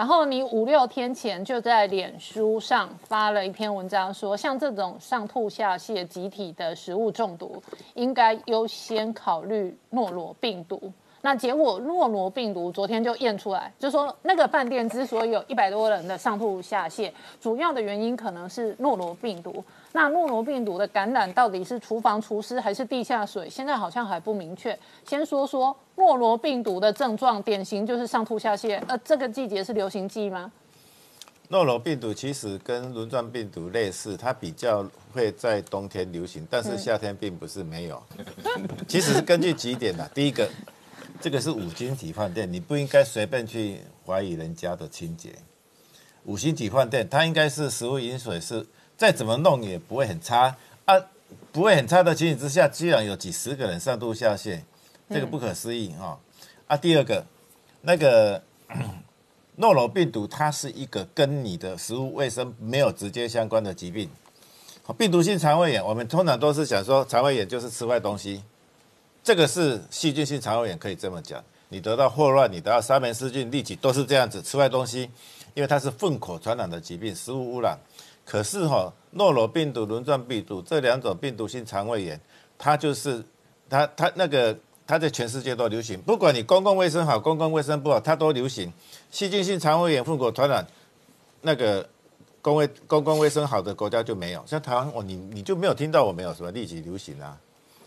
然后你五六天前就在脸书上发了一篇文章，说像这种上吐下泻、集体的食物中毒，应该优先考虑诺罗病毒。那结果诺罗病毒昨天就验出来，就说那个饭店之所以有一百多人的上吐下泻，主要的原因可能是诺罗病毒。那诺罗病毒的感染到底是厨房厨师还是地下水？现在好像还不明确。先说说诺罗病毒的症状，典型就是上吐下泻。呃，这个季节是流行季吗？诺罗病毒其实跟轮状病毒类似，它比较会在冬天流行，但是夏天并不是没有。其实是根据几点的，第一个。这个是五星级饭店，你不应该随便去怀疑人家的清洁。五星级饭店，它应该是食物饮水是再怎么弄也不会很差啊，不会很差的情形之下，居然有几十个人上吐下泻，这个不可思议啊！啊，第二个，那个 [clears throat] 诺罗病毒，它是一个跟你的食物卫生没有直接相关的疾病。病毒性肠胃炎，我们通常都是想说肠胃炎就是吃坏东西。这个是细菌性肠胃炎，可以这么讲。你得到霍乱，你得到沙门氏菌、痢疾，都是这样子吃坏东西，因为它是粪口传染的疾病，食物污染。可是哈，诺罗病毒、轮状病毒这两种病毒性肠胃炎，它就是它它那个它在全世界都流行，不管你公共卫生好，公共卫生不好，它都流行。细菌性肠胃炎、粪口传染，那个公卫公共卫生好的国家就没有，像台湾哦，你你就没有听到我们有什么立即流行啊？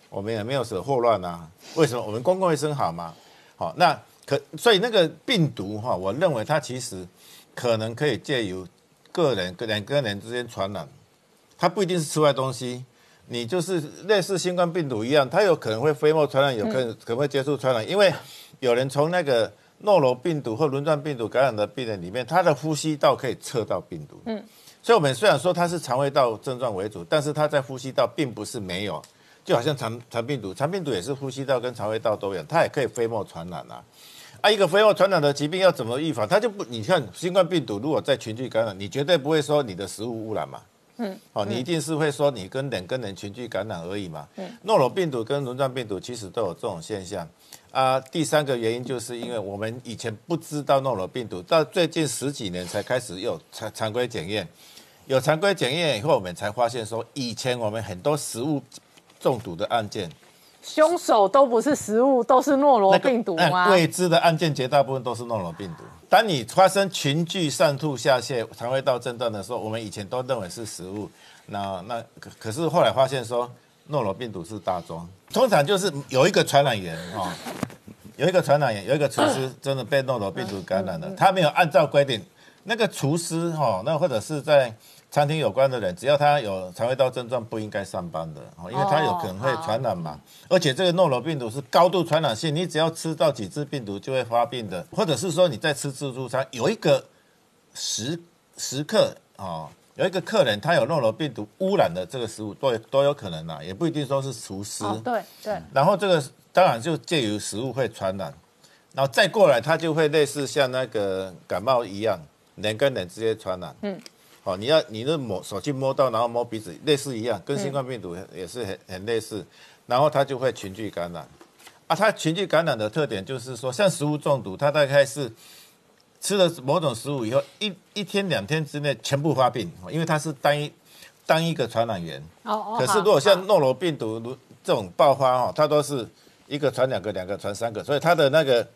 我们也没有什么霍乱啊，为什么？我们公共卫生好吗？好，那可所以那个病毒哈，我认为它其实可能可以借由个人跟人跟人之间传染，它不一定是吃坏东西，你就是类似新冠病毒一样，它有可能会飞沫传染，有可能可能会接触传染，因为有人从那个诺罗病毒或轮状病毒感染的病人里面，他的呼吸道可以测到病毒，嗯，所以我们虽然说它是肠胃道症状为主，但是它在呼吸道并不是没有。就好像肠肠病毒，肠病毒也是呼吸道跟肠胃道都有，它也可以飞沫传染啊。啊，一个飞沫传染的疾病要怎么预防？它就不，你看新冠病毒如果在群聚感染，你绝对不会说你的食物污染嘛。嗯。哦，你一定是会说你跟人跟人群聚感染而已嘛。嗯。诺罗病毒跟轮状病毒其实都有这种现象啊。第三个原因就是因为我们以前不知道诺罗病毒，到最近十几年才开始有常常规检验，有常规检验以后，我们才发现说以前我们很多食物。中毒的案件，凶手都不是食物，都是诺罗病毒吗？未知的案件绝大部分都是诺罗病毒。当你发生群聚上吐下泻、肠胃道症状的时候，我们以前都认为是食物。那那可可是后来发现说，诺罗病毒是大宗。通常就是有一个传染源啊，有一个传染源，有一个厨师真的被诺罗病毒感染了，他没有按照规定，那个厨师哈，那或者是在。餐厅有关的人，只要他有肠胃道症状，不应该上班的哦，因为他有可能会传染嘛。而且这个诺罗病毒是高度传染性，你只要吃到几只病毒就会发病的，或者是说你在吃自助餐，有一个食食客啊，有一个客人他有诺罗病毒污染的这个食物，都都有可能呐，也不一定说是厨师。对对。然后这个当然就介于食物会传染，然后再过来，他就会类似像那个感冒一样，人跟人之间传染。嗯。哦，你要你的摸手去摸到，然后摸鼻子，类似一样，跟新冠病毒也是很很类似，然后它就会群聚感染。啊，它群聚感染的特点就是说，像食物中毒，它大概是吃了某种食物以后，一一天两天之内全部发病，因为它是单一单一个传染源。哦哦。可是如果像诺罗病毒如这种爆发哦，它都是一个传两个，两个传三个，所以它的那个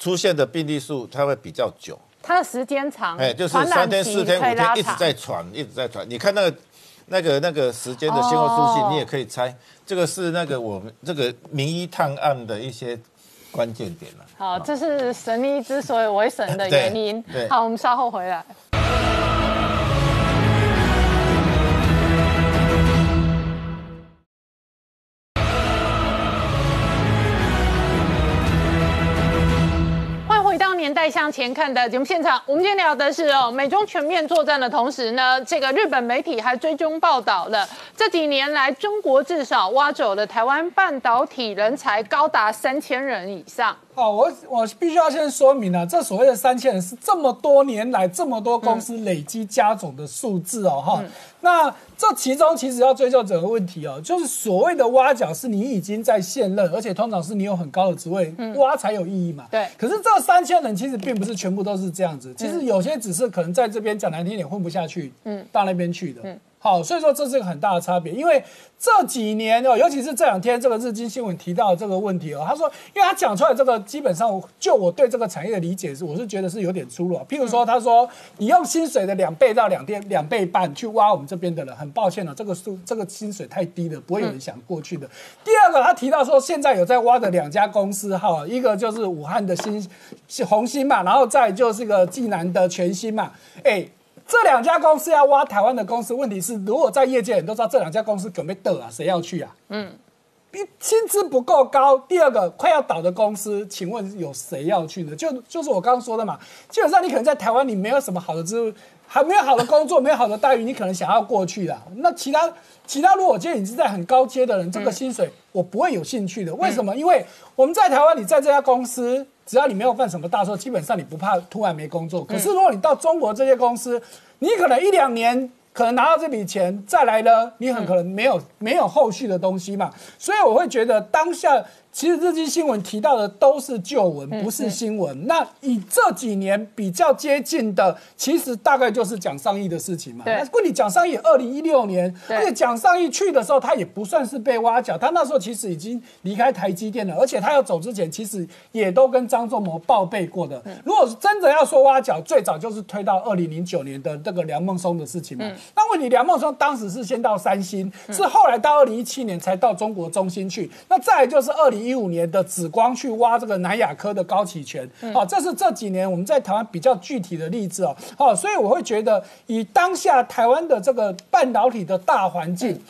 出现的病例数它会比较久。它的时间长，哎，就是三天、四天、五天一直在传，一直在传。你看那个、那个、那个时间的先后书信，你也可以猜，这个是那个我们这个名医探案的一些关键点了。好，这是神医之所以为神的 [laughs] 原因。对好，我们稍后回来。向前看的节目现场。我们今天聊的是哦，美中全面作战的同时呢，这个日本媒体还追踪报道了，这几年来中国至少挖走了台湾半导体人才高达三千人以上。好，我我必须要先说明啊，这所谓的三千人是这么多年来这么多公司累积加总的数字哦，哈、那这其中其实要追究整个问题哦，就是所谓的挖角是你已经在现任，而且通常是你有很高的职位，挖才有意义嘛。对。可是这三千人其实并不是全部都是这样子，其实有些只是可能在这边讲难听点混不下去，嗯，到那边去的，嗯。好，所以说这是一个很大的差别，因为这几年哦，尤其是这两天这个日经新闻提到这个问题哦，他说，因为他讲出来这个基本上就我对这个产业的理解是，我是觉得是有点出入啊。譬如说，他说你用薪水的两倍到两倍两倍半去挖我们这边的人，很抱歉了、这个数这个薪水太低了，不会有人想过去的。第二个，他提到说现在有在挖的两家公司哈，一个就是武汉的新是红星嘛，然后再就是个济南的全新嘛，哎。这两家公司要挖台湾的公司，问题是如果在业界人都知道这两家公司准备得啊，谁要去啊？嗯，薪资不够高。第二个，快要倒的公司，请问有谁要去呢？就就是我刚刚说的嘛，基本上你可能在台湾你没有什么好的职务，还没有好的工作，没有好的待遇，你可能想要过去啦。那其他其他，如果今天你是在很高阶的人，这个薪水我不会有兴趣的。为什么？因为我们在台湾，你在这家公司。只要你没有犯什么大错，基本上你不怕突然没工作。可是如果你到中国这些公司，你可能一两年可能拿到这笔钱，再来呢，你很可能没有没有后续的东西嘛。所以我会觉得当下其实这期新闻提到的都是旧闻，不是新闻。那以这几年比较接近的，其实大概就是蒋尚义的事情嘛。对那问你蒋尚义二零一六年，对而且蒋尚义去的时候，他也不算是被挖角，他那时候其实已经离开台积电了，而且他要走之前，其实也都跟张仲谋报备过的。如果真的要说挖角，最早就是推到二零零九年的这个梁孟松的事情嘛。那问你梁孟松当时是先到三星，是后来到二零一七年才到中国中心去。那再来就是二零一五年的紫光去挖这个南亚科的高启权，好、这是这几年我们在台湾比较具体的例子哦。好、所以我会觉得以当下台湾的这个半导体的大环境。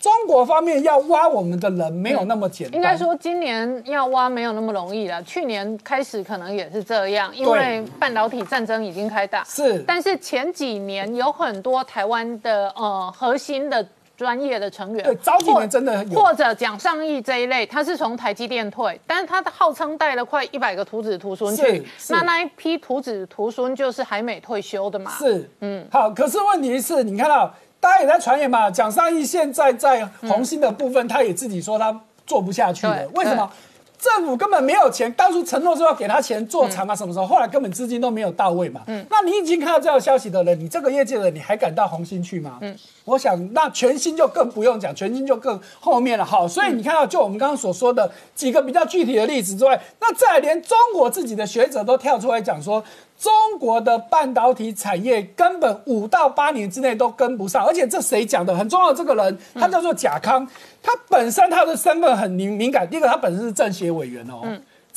中国方面要挖我们的人没有那么简单，应该说今年要挖没有那么容易了，去年开始可能也是这样，因为半导体战争已经开打。是但是前几年有很多台湾的呃核心的。专业的成员，对早几年真的有。或者蒋尚义这一类，他是从台积电退，但是他的号称带了快一百个徒子徒孙去那那一批徒子徒孙就是还没退休的嘛，是，嗯，好。可是问题是你看到大家也在传言嘛，蒋尚义现在在红星的部分，他也自己说他做不下去了，为什么？政府根本没有钱，当初承诺说要给他钱做厂啊，什么时候？后来根本资金都没有到位嘛。嗯，那你已经看到这条消息的人，你这个业界的人，你还敢到红星去吗？嗯，我想那全新就更不用讲，全新就更后面了。好，所以你看到就我们刚刚所说的几个比较具体的例子之外，那再来连中国自己的学者都跳出来讲说，中国的半导体产业根本五到八年之内都跟不上，而且这谁讲的？很重要的这个人，他叫做贾康，他本身他的身份很敏敏感。第一个，他本身是政协委员哦，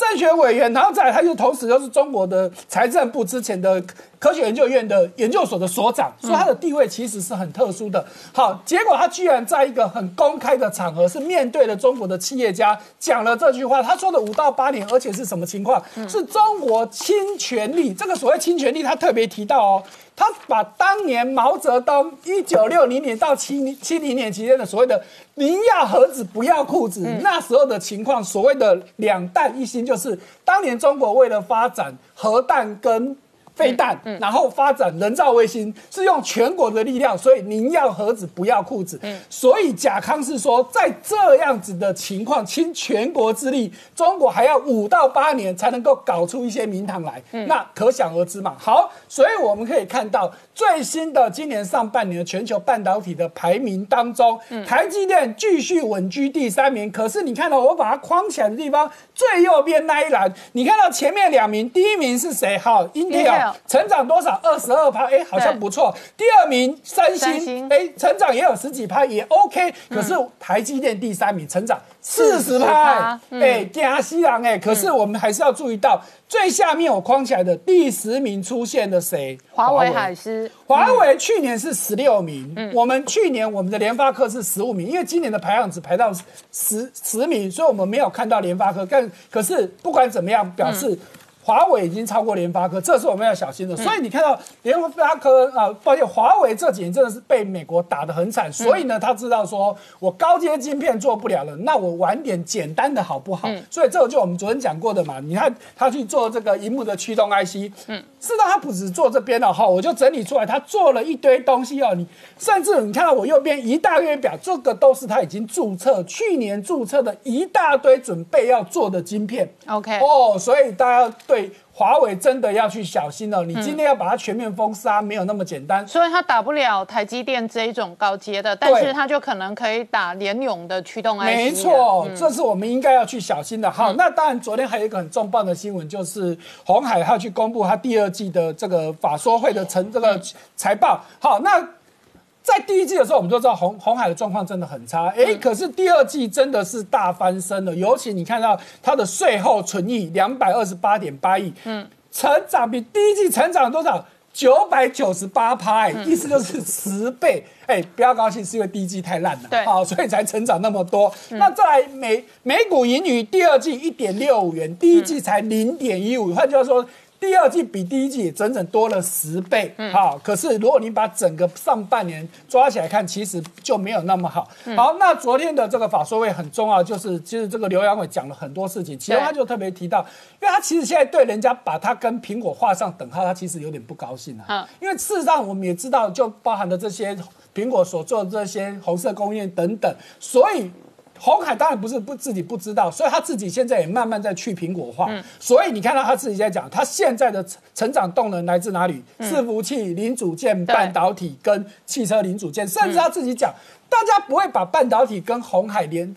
政协委员，然后再他就同时又是中国的财政部之前的科学研究院的研究所的所长，所以他的地位其实是很特殊的。好，结果他居然在一个很公开的场合，是面对了中国的企业家讲了这句话。他说的五到八年，而且是什么情况？是中国侵权力。这个所谓侵权力，他特别提到哦。他把当年毛泽东一九六零年到七七零年期间的所谓的“宁要盒子不要裤子”，那时候的情况，所谓的两弹一星，就是当年中国为了发展核弹跟飞弹，然后发展人造卫星，是用全国的力量，所以您要盒子不要裤子。所以贾康是说，在这样子的情况，倾全国之力，中国还要五到八年才能够搞出一些名堂来，那可想而知嘛。好，所以我们可以看到最新的今年上半年的全球半导体的排名当中，台积电继续稳居第三名。可是你看到我把它框起来的地方，最右边那一栏，你看到前面两名，第一名是谁？好 Intel，Intel 成长多少？二十二趴，哎，好像不错。第二名三星，三星哎，成长也有十几趴，也 OK。可是台积电第三名，成长四十趴，哎，加西郎哎，可是我们还是要注意到最下面我框起来的第十名出现的谁？华为海思。华为去年是十六名，嗯我们去年我们的联发科是十五名，因为今年的排行只排到十十名，所以我们没有看到联发科。但可是不管怎么样，表示。华为已经超过联发科，这是我们要小心的。所以你看到联发科啊，抱歉，华为这几年真的是被美国打得很惨。所以呢，他知道说我高阶晶片做不了了，那我玩点简单的好不好？所以这个就我们昨天讲过的嘛。你看他去做这个荧幕的驱动 IC，嗯，是让他不止做这边了哈，我就整理出来，他做了一堆东西哦。你甚至你看到我右边一大堆表，这个都是他已经注册，去年注册的一大堆准备要做的晶片。OK，哦，所以大家。对华为真的要去小心了，你今天要把它全面封杀，没有那么简单。所以它打不了台积电这一种高阶的，但是它就可能可以打联咏的驱动 IC。没错，这是我们应该要去小心的。好，那当然，昨天还有一个很重磅的新闻，就是红海要去公布它第二季的这个法说会的成这个财报。好，那。在第一季的时候，我们就知道红红海的状况真的很差，哎，可是第二季真的是大翻身了，尤其你看到它的税后存益两百二十八点八亿，嗯，成长比第一季成长多少？九百九十八趴，意思就是十倍，哎，不要高兴，是因为第一季太烂了，对，好，所以才成长那么多。那再来每每股盈余第二季一点六五元，第一季才零点一五，换句话说。第二季比第一季整整多了十倍，好，可是如果你把整个上半年抓起来看，其实就没有那么好。好，那昨天的这个法说会很重要，就是其实这个刘阳伟讲了很多事情，其中他就特别提到，因为他其实现在对人家把他跟苹果画上等号，他其实有点不高兴啊。因为事实上我们也知道，就包含的这些苹果所做的这些红色供应链等等，所以。红海当然不是不自己不知道，所以他自己现在也慢慢在去苹果化。所以你看到他自己在讲，他现在的成长动能来自哪里？伺服器、零组件、半导体跟汽车零组件，甚至他自己讲，大家不会把半导体跟红海联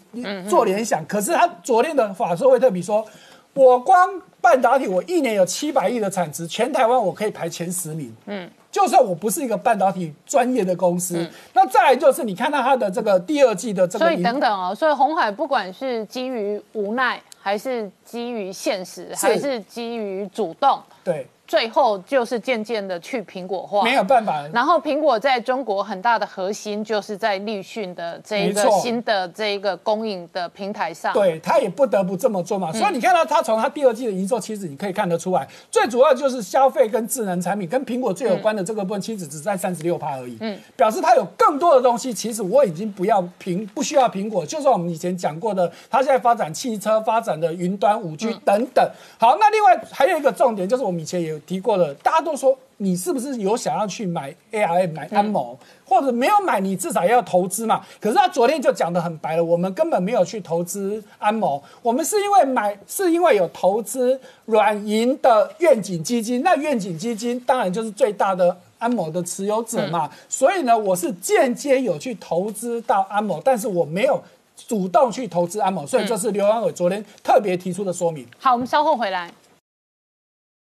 做联想。可是他昨天的法说会特别说，我光半导体我一年有七百亿的产值，全台湾我可以排前十名。嗯。就算我不是一个半导体专业的公司，那再来就是你看到它的这个第二季的这个，所以等等哦，所以红海不管是基于无奈，还是基于现实，还是基于主动，对。最后就是渐渐的去苹果化，没有办法。然后苹果在中国很大的核心就是在立讯的这一个新的这一个供应的平台上，对，他也不得不这么做嘛。所以你看到他从他第二季的营收，其实你可以看得出来，最主要就是消费跟智能产品跟苹果最有关的这个部分，其实只在三十六趴而已。嗯，表示它有更多的东西，其实我已经不要苹不需要苹果，就是我们以前讲过的，它现在发展汽车发展的云端五 G 等等。好，那另外还有一个重点就是我们以前也。提过了，大家都说你是不是有想要去买 ARM 买安谋，或者没有买，你至少要投资嘛。可是他昨天就讲的很白了，我们根本没有去投资安谋，我们是因为买，是因为有投资软银的愿景基金，那愿景基金当然就是最大的安某的持有者嘛。所以呢，我是间接有去投资到安某，但是我没有主动去投资安某，所以这是刘安伟昨天特别提出的说明。好，我们稍后回来。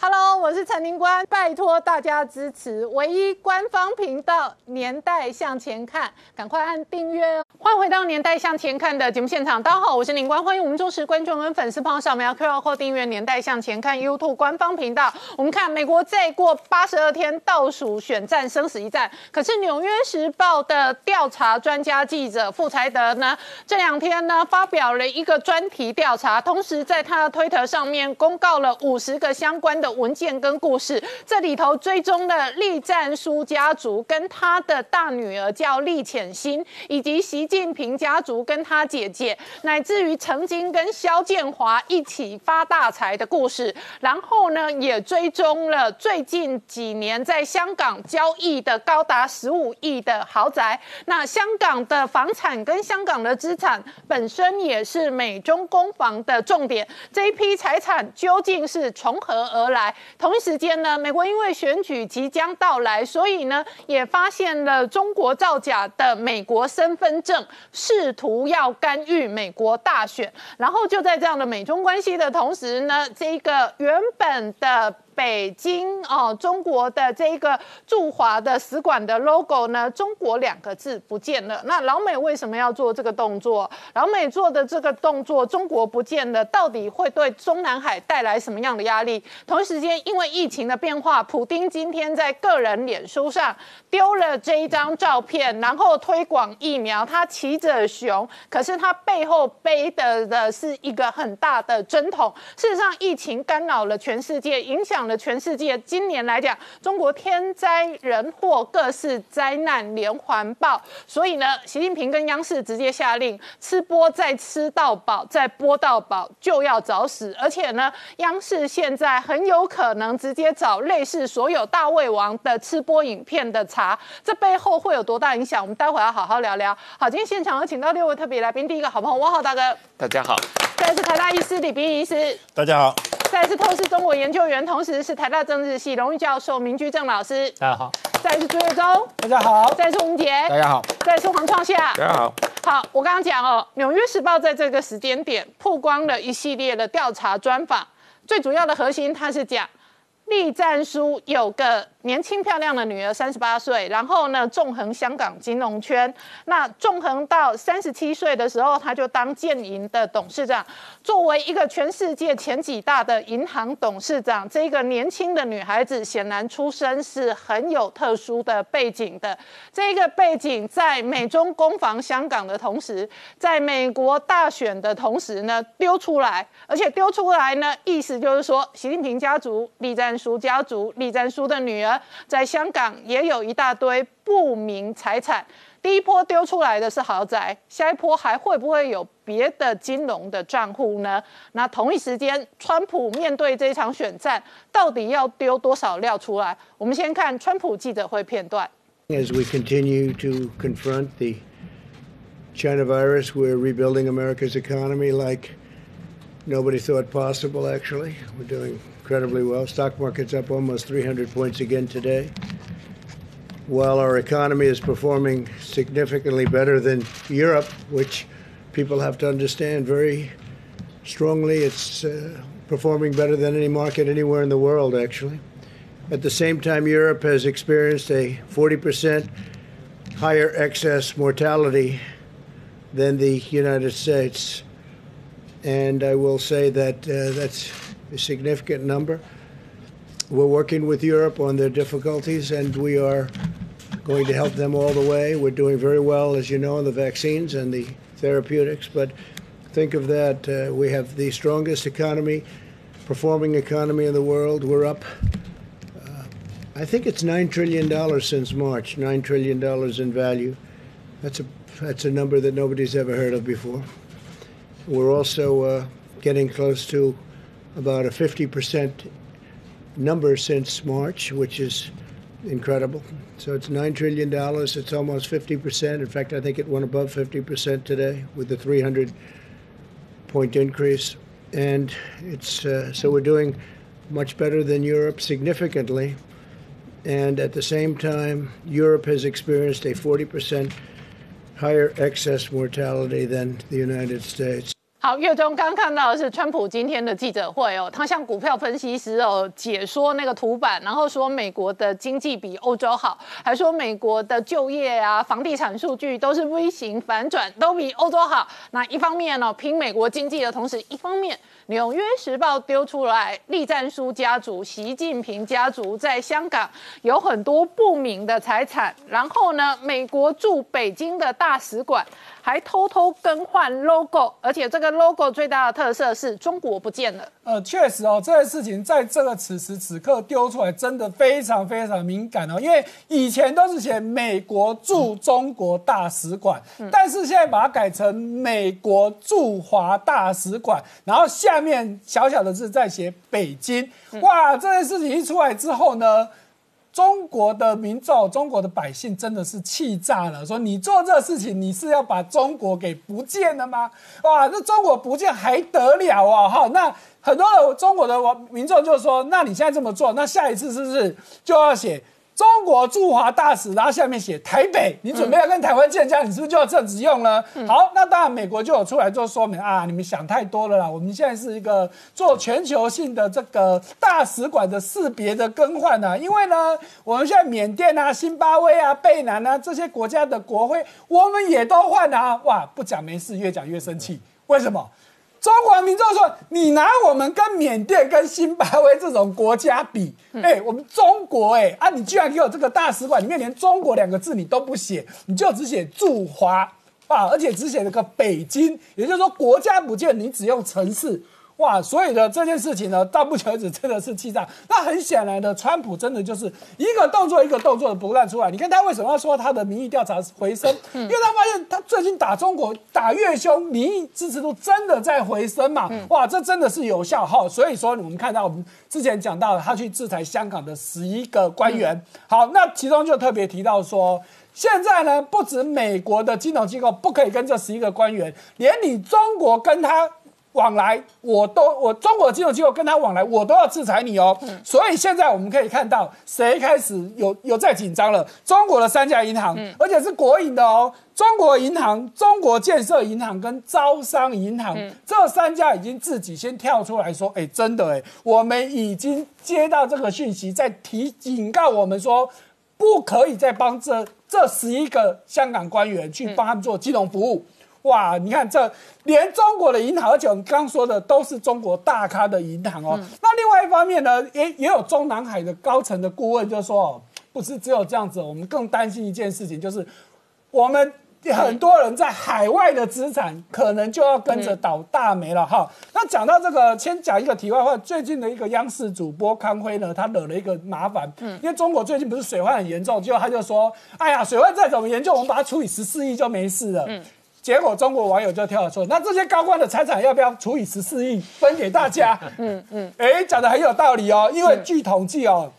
Hello，我是陈宁官，拜托大家支持唯一官方频道《年代向前看》，赶快按订阅哦！欢迎回到《年代向前看》的节目现场，大家好，我是宁官，欢迎我们忠实观众跟粉丝朋友扫描 QR Code 订阅《年代向前看》YouTube 官方频道。我们看美国再过八十二天倒数选战生死一战，可是《纽约时报》的调查专家记者傅才德呢，这两天呢发表了一个专题调查，同时在他的推特上面公告了五十个相关。的文件跟故事，这里头追踪了栗战书家族跟他的大女儿叫栗浅心，以及习近平家族跟他姐姐，乃至于曾经跟肖建华一起发大财的故事。然后呢，也追踪了最近几年在香港交易的高达十五亿的豪宅。那香港的房产跟香港的资产本身也是美中攻防的重点。这一批财产究竟是从何而？来，来同一时间呢，美国因为选举即将到来，所以呢，也发现了中国造假的美国身份证，试图要干预美国大选。然后就在这样的美中关系的同时呢，这个原本的。北京哦，中国的这个驻华的使馆的 logo 呢，中国两个字不见了。那老美为什么要做这个动作？老美做的这个动作，中国不见了，到底会对中南海带来什么样的压力？同时间，因为疫情的变化，普丁今天在个人脸书上丢了这一张照片，然后推广疫苗。他骑着熊，可是他背后背的的是一个很大的针筒。事实上，疫情干扰了全世界，影响了全世界。今年来讲，中国天灾人祸各式灾难连环爆，所以呢，习近平跟央视直接下令吃播再吃到饱，再播到饱就要找死。而且呢，央视现在很有可能直接找类似所有大胃王的吃播影片的查，这背后会有多大影响？我们待会要好好聊聊。好，今天现场有请到六位特别来宾，第一个好朋友汪浩大哥，大家好。再是台大医师李斌医师，大家好。再是透视中国研究员，同时是台大政治系荣誉教授明居正老师，大家好。再是朱月忠，大家好。再是吴杰，大家好。再是黄创夏，大家好。好，我刚刚讲哦，《纽约时报》在这个时间点曝光了一系列的调查专访，最主要的核心，它是讲栗战书有个。年轻漂亮的女儿，三十八岁，然后呢，纵横香港金融圈。那纵横到三十七岁的时候，他就当建银的董事长。作为一个全世界前几大的银行董事长，这个年轻的女孩子显然出身是很有特殊的背景的。这个背景在美中攻防香港的同时，在美国大选的同时呢，丢出来，而且丢出来呢，意思就是说，习近平家族、栗战书家族、栗战书的女儿。在香港也有一大堆不明财产，第一波丢出来的是豪宅，下一波还会不会有别的金融的账户呢？那同一时间，川普面对这场选战，到底要丢多少料出来？我们先看川普记者会片段。As we continue to confront the China virus, we're rebuilding America's economy like nobody thought possible. Actually, we're doing. Incredibly well. Stock market's up almost 300 points again today. While our economy is performing significantly better than Europe, which people have to understand very strongly, it's uh, performing better than any market anywhere in the world, actually. At the same time, Europe has experienced a 40% higher excess mortality than the United States. And I will say that uh, that's a significant number. We're working with Europe on their difficulties, and we are going to help them all the way. We're doing very well, as you know, on the vaccines and the therapeutics. But think of that. Uh, we have the strongest economy, performing economy in the world. We're up, uh, I think it's $9 trillion since March, $9 trillion in value. That's a, that's a number that nobody's ever heard of before. We're also uh, getting close to about a 50% number since March, which is incredible. So it's $9 trillion. It's almost 50%. In fact, I think it went above 50% today with the 300 point increase. And it's uh, so we're doing much better than Europe significantly. And at the same time, Europe has experienced a 40% higher excess mortality than the United States. 好，月中刚看到的是川普今天的记者会哦，他向股票分析师哦解说那个图版，然后说美国的经济比欧洲好，还说美国的就业啊、房地产数据都是 V 型反转，都比欧洲好。那一方面呢，拼美国经济的同时，一方面。《纽约时报》丢出来，栗战书家族、习近平家族在香港有很多不明的财产。然后呢，美国驻北京的大使馆还偷偷更换 logo，而且这个 logo 最大的特色是中国不见了。呃，确实哦，这件事情在这个此时此刻丢出来，真的非常非常敏感哦。因为以前都是写美国驻中国大使馆，但是现在把它改成美国驻华大使馆，然后下面小小的字在写北京。哇，这件事情一出来之后呢？中国的民众、中国的百姓真的是气炸了，说你做这事情，你是要把中国给不见了吗？哇，那中国不见还得了啊？哈，那很多的中国的民众就说，那你现在这么做，那下一次是不是就要写中国驻华大使，然后下面写台北，你准备要跟台湾建交，你是不是就要这样子用呢？好，那当然美国就有出来做说明啊，你们想太多了啦，我们现在是一个做全球性的这个大使馆的识别的更换呢，因为呢，我们现在缅甸啊、新巴威啊、贝南啊这些国家的国徽，我们也都换啊，哇，不讲没事，越讲越生气，为什么？中国民众说：“你拿我们跟缅甸、跟新巴威这种国家比，哎，我们中国，哎啊，你居然给我这个大使馆里面连中国两个字你都不写，你就只写驻华啊，而且只写了个北京，也就是说国家不见，你只用城市。”哇，所以呢，这件事情呢，到目前为止真的是气炸。那很显然的，川普真的就是一个动作一个动作的不断出来。你看他为什么要说他的民意调查回升？因为他发现他最近打中国打越凶，民意支持度真的在回升嘛。哇，这真的是有效哈。所以说，我们看到我们之前讲到他去制裁香港的十一个官员，好，那其中就特别提到说，现在呢，不止美国的金融机构不可以跟这十一个官员，连你中国跟他。往来我都我中国金融机构跟他往来，我都要制裁你哦。所以现在我们可以看到，谁开始有有在紧张了？中国的三家银行，而且是国营的哦。中国银行、中国建设银行跟招商银行这三家已经自己先跳出来说：“哎，真的哎，我们已经接到这个讯息，在提警告我们说，不可以再帮这这十一个香港官员去帮他们做金融服务。”哇，你看这连中国的银行，而且我们刚说的都是中国大咖的银行哦。那另外一方面呢，也也有中南海的高层的顾问就说，不是只有这样子，我们更担心一件事情，就是我们很多人在海外的资产可能就要跟着倒大霉了哈。那讲到这个，先讲一个题外话，最近的一个央视主播康辉呢，他惹了一个麻烦，嗯，因为中国最近不是水患很严重，结果他就说，哎呀，水患再怎么严重，我们把它除以十四亿就没事了，嗯。结果中国网友就跳了出，那这些高官的财产要不要除以十四亿分给大家？嗯 [laughs] 嗯，哎，讲的很有道理哦，因为据统计哦，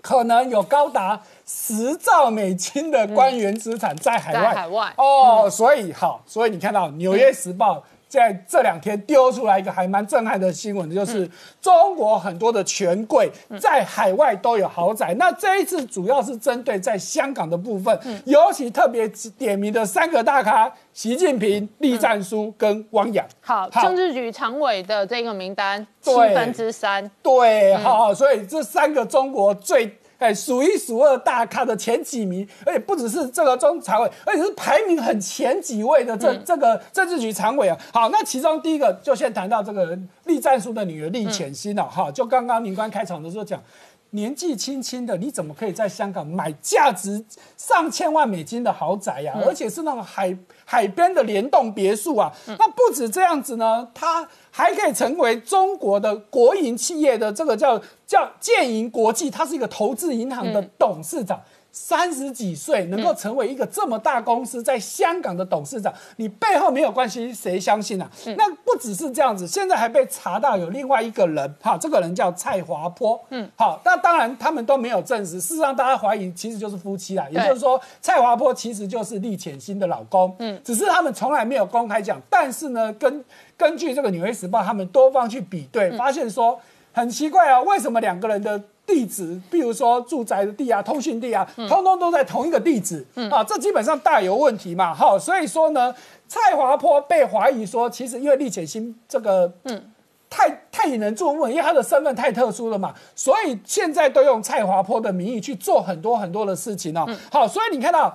可能有高达十兆美金的官员资产在海外。海外哦，所以好，所以你看到《纽约时报》。在这两天丢出来一个还蛮震撼的新闻，就是中国很多的权贵在海外都有豪宅。那这一次主要是针对在香港的部分，尤其特别点名的三个大咖：习近平、栗战书跟汪洋。好，政治局常委的这个名单七分之三。对，好，所以这三个中国最。哎，数一数二大咖的前几名，而且不只是这个中常委，而且是排名很前几位的这这个政治局常委啊。好，那其中第一个就先谈到这个栗战书的女儿栗浅心了。哈，就刚刚明官开场的时候讲。年纪轻轻的，你怎么可以在香港买价值上千万美金的豪宅呀？而且是那种海海边的联动别墅啊！那不止这样子呢，他还可以成为中国的国营企业的这个叫叫建银国际，它是一个投资银行的董事长。三十几岁能够成为一个这么大公司在香港的董事长，你背后没有关系，谁相信啊？那不只是这样子，现在还被查到有另外一个人，哈，这个人叫蔡华坡，嗯，好，那当然他们都没有证实，事实上大家怀疑其实就是夫妻啦，也就是说蔡华坡其实就是厉浅心的老公，嗯，只是他们从来没有公开讲，但是呢，根根据这个纽约时报他们多方去比对，发现说很奇怪啊，为什么两个人的？地址，比如说住宅的地啊、通讯地啊，通通都在同一个地址，啊，这基本上大有问题嘛，好，所以说呢，蔡华坡被怀疑说，其实因为立浅心这个，嗯，太太引人注目，因为他的身份太特殊了嘛，所以现在都用蔡华坡的名义去做很多很多的事情哦，好，所以你看到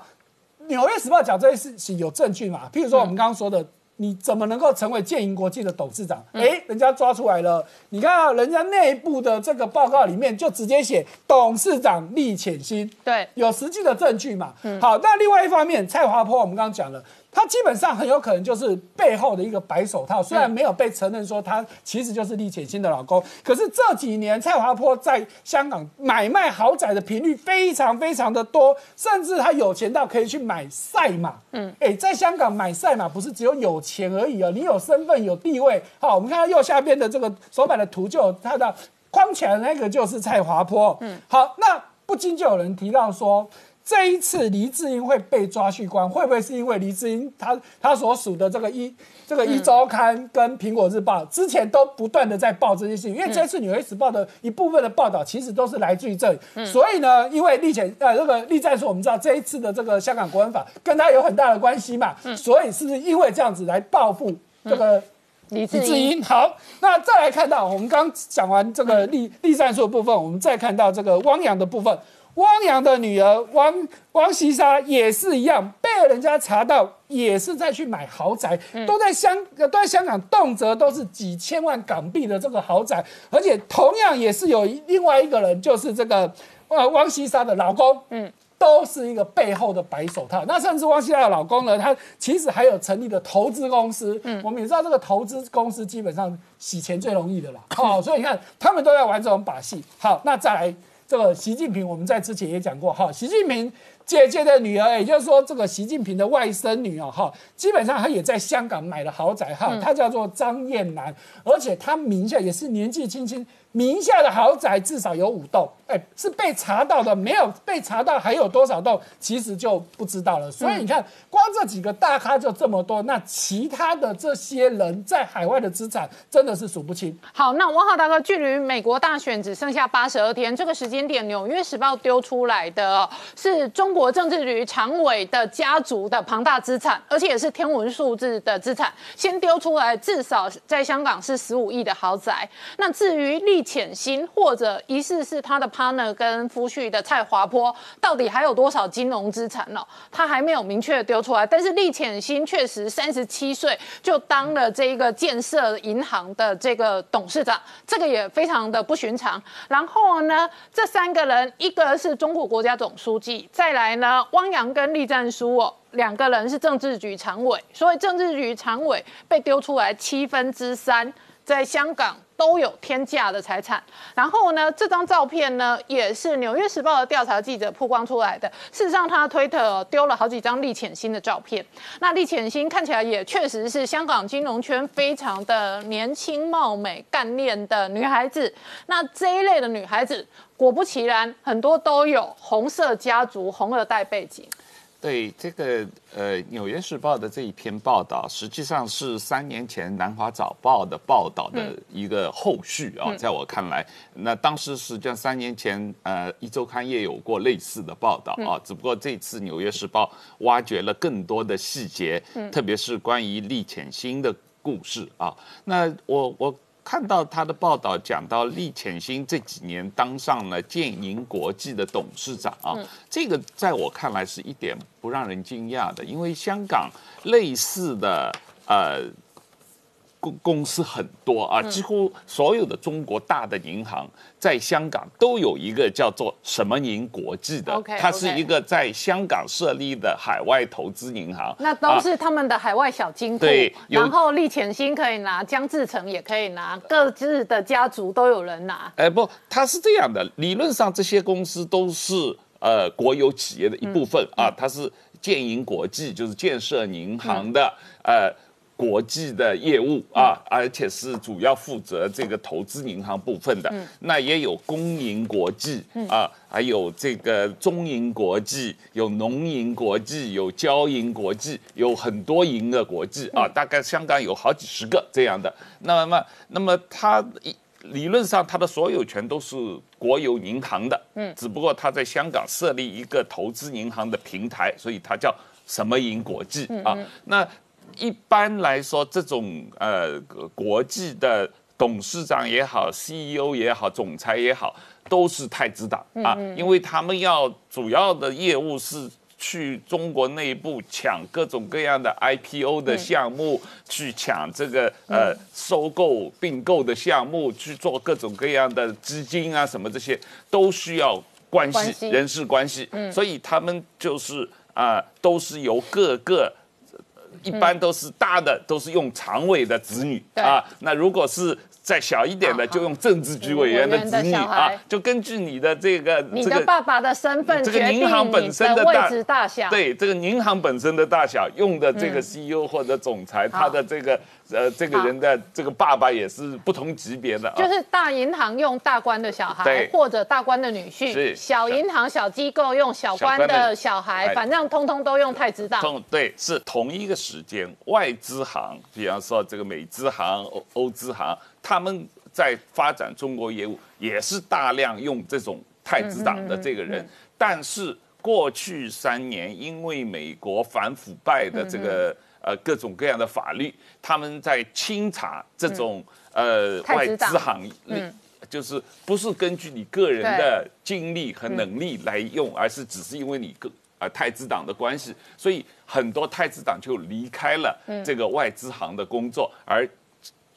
《纽约时报》讲这些事情有证据嘛？譬如说我们刚刚说的。你怎么能够成为建银国际的董事长？哎，人家抓出来了。你看啊，人家内部的这个报告里面就直接写董事长厉潜心，对，有实际的证据嘛。好，那另外一方面，蔡华坡我们刚刚讲了。他基本上很有可能就是背后的一个白手套，虽然没有被承认说他其实就是李浅心的老公，可是这几年蔡华坡在香港买卖豪宅的频率非常非常的多，甚至他有钱到可以去买赛马。嗯，哎，在香港买赛马不是只有有钱而已哦，你有身份有地位。好，我们看到右下边的这个手板的图，就他的框起来那个就是蔡华坡。嗯，好，那不禁就有人提到说。这一次黎智英会被抓去关，会不会是因为黎智英他他所属的这个一这个一周刊跟苹果日报之前都不断的在报这些事情，因为这次纽约时报的一部分的报道其实都是来自于这里，所以呢，因为立前呃这个立战说我们知道这一次的这个香港国安法跟他有很大的关系嘛，所以是不是因为这样子来报复这个？李志英。英？好，那再来看到我们刚讲完这个立立战术的部分，我们再看到这个汪洋的部分。汪洋的女儿汪汪西莎也是一样，被人家查到，也是在去买豪宅，都在香呃都在香港，动辄都是几千万港币的这个豪宅，而且同样也是有另外一个人，就是这个呃汪西莎的老公，嗯。都是一个背后的白手套。那甚至汪熙娜的老公呢，他其实还有成立的投资公司。嗯，我们也知道这个投资公司基本上洗钱最容易的啦。好、所以你看他们都在玩这种把戏。好，那再来这个习近平，我们在之前也讲过哈，习近平姐姐的女儿，也就是说这个习近平的外甥女哦哈，基本上她也在香港买了豪宅哈，她叫做张燕南，而且她名下也是年纪轻轻。名下的豪宅至少有五栋，哎，是被查到的，没有被查到还有多少栋，其实就不知道了。所以你看，光这几个大咖就这么多，那其他的这些人在海外的资产真的是数不清。好，那汪浩大哥，距离美国大选只剩下八十二天，这个时间点，《纽约时报》丢出来的哦是中国政治局常委的家族的庞大资产，而且也是天文数字的资产。先丢出来，至少在香港是十五亿的豪宅。那至于立潜心或者疑似是他的 partner 跟夫婿的蔡华坡，到底还有多少金融资产呢？他还没有明确的丢出来。但是厉潜心确实三十七岁就当了这一个建设银行的这个董事长，这个也非常的不寻常。然后呢，这三个人，一个是中国国家总书记，再来呢，汪洋跟栗战书哦。两个人是政治局常委，所以政治局常委被丢出来七分之三在香港都有天价的财产。然后呢，这张照片呢也是《纽约时报》的调查记者曝光出来的。事实上，他推特丢了好几张厉潜心的照片。那厉潜心看起来也确实是香港金融圈非常的年轻貌美、干练的女孩子。那这一类的女孩子，果不其然，很多都有红色家族、红二代背景。对这个呃，《纽约时报》的这一篇报道，实际上是三年前《南华早报》的报道的一个后续啊。在我看来，那当时实际上三年前，呃，《一周刊》也有过类似的报道啊。只不过这次《纽约时报》挖掘了更多的细节，特别是关于厉潜心的故事啊。那我我。看到他的报道，讲到厉潜心这几年当上了建银国际的董事长啊，这个在我看来是一点不让人惊讶的，因为香港类似的呃。公公司很多啊，几乎所有的中国大的银行在香港都有一个叫做什么银国际的，它是一个在香港设立的海外投资银行。那都是他们的海外小金库。对，然后厉潜心可以拿，江志成也可以拿，各自的家族都有人拿。哎，不，它是这样的，理论上这些公司都是呃国有企业的一部分啊，它是建银国际，就是建设银行的呃。国际的业务啊，而且是主要负责这个投资银行部分的。那也有公营国际啊，还有这个中银国际，有农银国际，有交银国际，有很多银的国际啊。大概香港有好几十个这样的。那么，那么它理论上它的所有权都是国有银行的。嗯，只不过它在香港设立一个投资银行的平台，所以它叫什么银国际啊？那。一般来说，这种呃国际的董事长也好，CEO 也好，总裁也好，都是太子党啊，因为他们要主要的业务是去中国内部抢各种各样的 IPO 的项目，去抢这个呃收购并购的项目，去做各种各样的资金啊什么这些都需要关系人事关系，所以他们就是啊都是由各个。一般都是大的都是用常委的子女啊，那如果是再小一点的，就用政治局委员的子女啊孩，就根据你的这个你的爸爸的身份这个银行本你身的的位置大小。对这个银行本身的大小，用的这个嗯 CEO 或者总裁，他的这个呃这个人的这个爸爸也是不同级别的啊。就是大银行用大官的小孩或者大官的女婿，是小银行小机构用小官的小孩，哎反正通通都用太子党。同对是同一个时间，外资行，比方说这个美资行、欧欧资行，他们在发展中国业务，也是大量用这种太子党的这个人，但是过去三年，因为美国反腐败的这个、呃各种各样的法律，他们在清查这种、呃外资行。就是不是根据你个人的精力和能力来用，而是只是因为你个啊、太子党的关系，所以很多太子党就离开了这个外资行的工作，而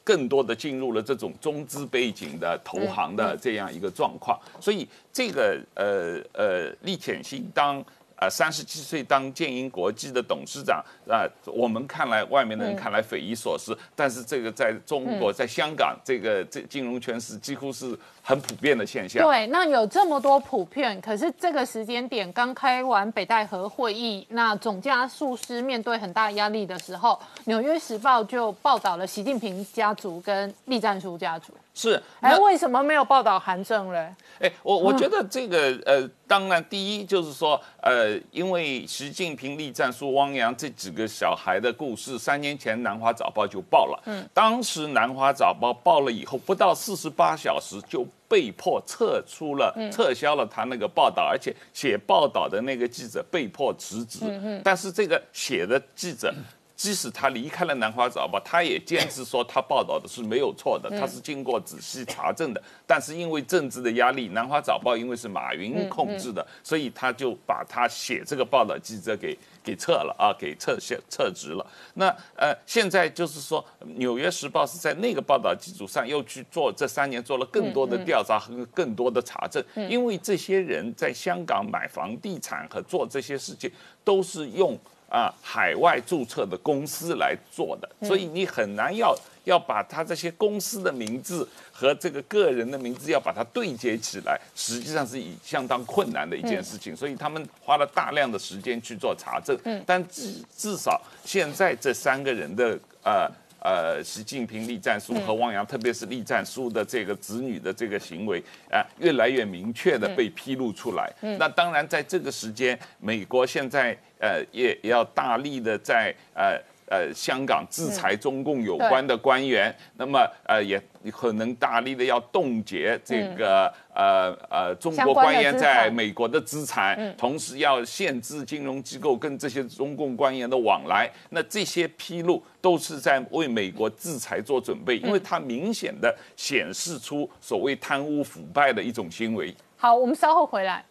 更多的进入了这种中资背景的投行的这样一个状况。所以这个呃呃，利潜星当。呃，三十七岁当建英国际的董事长啊、我们看来外面的人看来匪夷所思，但是这个在中国、在香港，这个这金融圈是几乎是很普遍的现象。对，那有这么多普遍，可是这个时间点刚开完北戴河会议，那总加速师面对很大压力的时候，《纽约时报》就报道了习近平家族跟栗战书家族。是，哎，为什么没有报道韩正嘞？哎，我我觉得这个呃，当然第一就是说，呃，因为习近平、栗战书、汪洋这几个小孩的故事，三年前《南华早报》就报了。嗯，当时《南华早报》报了以后，不到四十八小时就被迫撤出了、撤销了他那个报道，而且写报道的那个记者被迫辞职。嗯但是这个写的记者。即使他离开了《南华早报》，他也坚持说他报道的是没有错的，他是经过仔细查证的。但是因为政治的压力，《南华早报》因为是马云控制的，所以他就把他写这个报道记者给给撤了啊，给撤下撤职了。那呃，现在就是说，《纽约时报》是在那个报道基础上又去做这三年做了更多的调查和更多的查证，因为这些人在香港买房地产和做这些事情都是用。啊，海外注册的公司来做的，所以你很难要要把他这些公司的名字和这个个人的名字要把它对接起来，实际上是以相当困难的一件事情。所以他们花了大量的时间去做查证，但至至少现在这三个人的呃。呃，习近平、栗战书和汪洋，特别是栗战书的这个子女的这个行为啊、越来越明确的被披露出来。那当然，在这个时间，美国现在呃也也要大力的在呃。呃，香港制裁中共有关的官员，那么呃也可能大力的要冻结这个、呃呃中国官员在美国的资产，同时要限制金融机构跟这些中共官员的往来。那这些披露都是在为美国制裁做准备，因为它明显的显示出所谓贪污腐败的一种行为。好，我们稍后回来。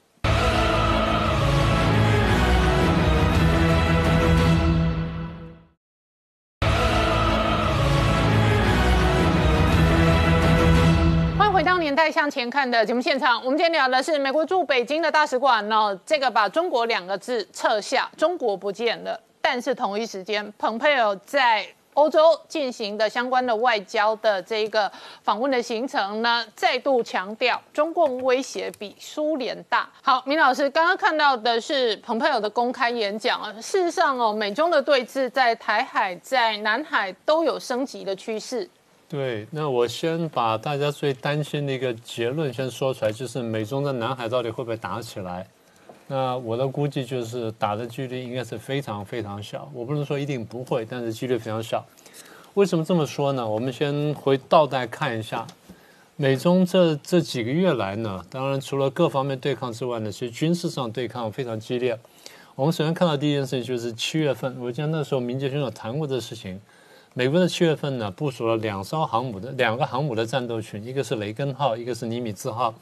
代向前看》的节目现场。我们今天聊的是美国驻北京的大使馆呢，这个把中国两个字撤下，中国不见了。但是同一时间，蓬佩奥在欧洲进行的相关的外交的这个访问的行程呢，再度强调中共威胁比苏联大。好，明老师刚刚看到的是蓬佩奥的公开演讲啊，事实上哦，美中的对峙在台海、在南海都有升级的趋势。对，那我先把大家最担心的一个结论先说出来，就是美中在南海到底会不会打起来？那我的估计就是打的几率应该是非常非常小。我不能说一定不会，但是几率非常小。为什么这么说呢？我们先回倒带看一下，美中这这几个月来呢，当然除了各方面对抗之外呢，其实军事上对抗非常激烈。我们首先看到第一件事情就是七月份，我记得那时候民杰兄有谈过这事情。美国的七月份呢，部署了两艘航母的两个航母的战斗群，一个是雷根号，一个是尼米兹号。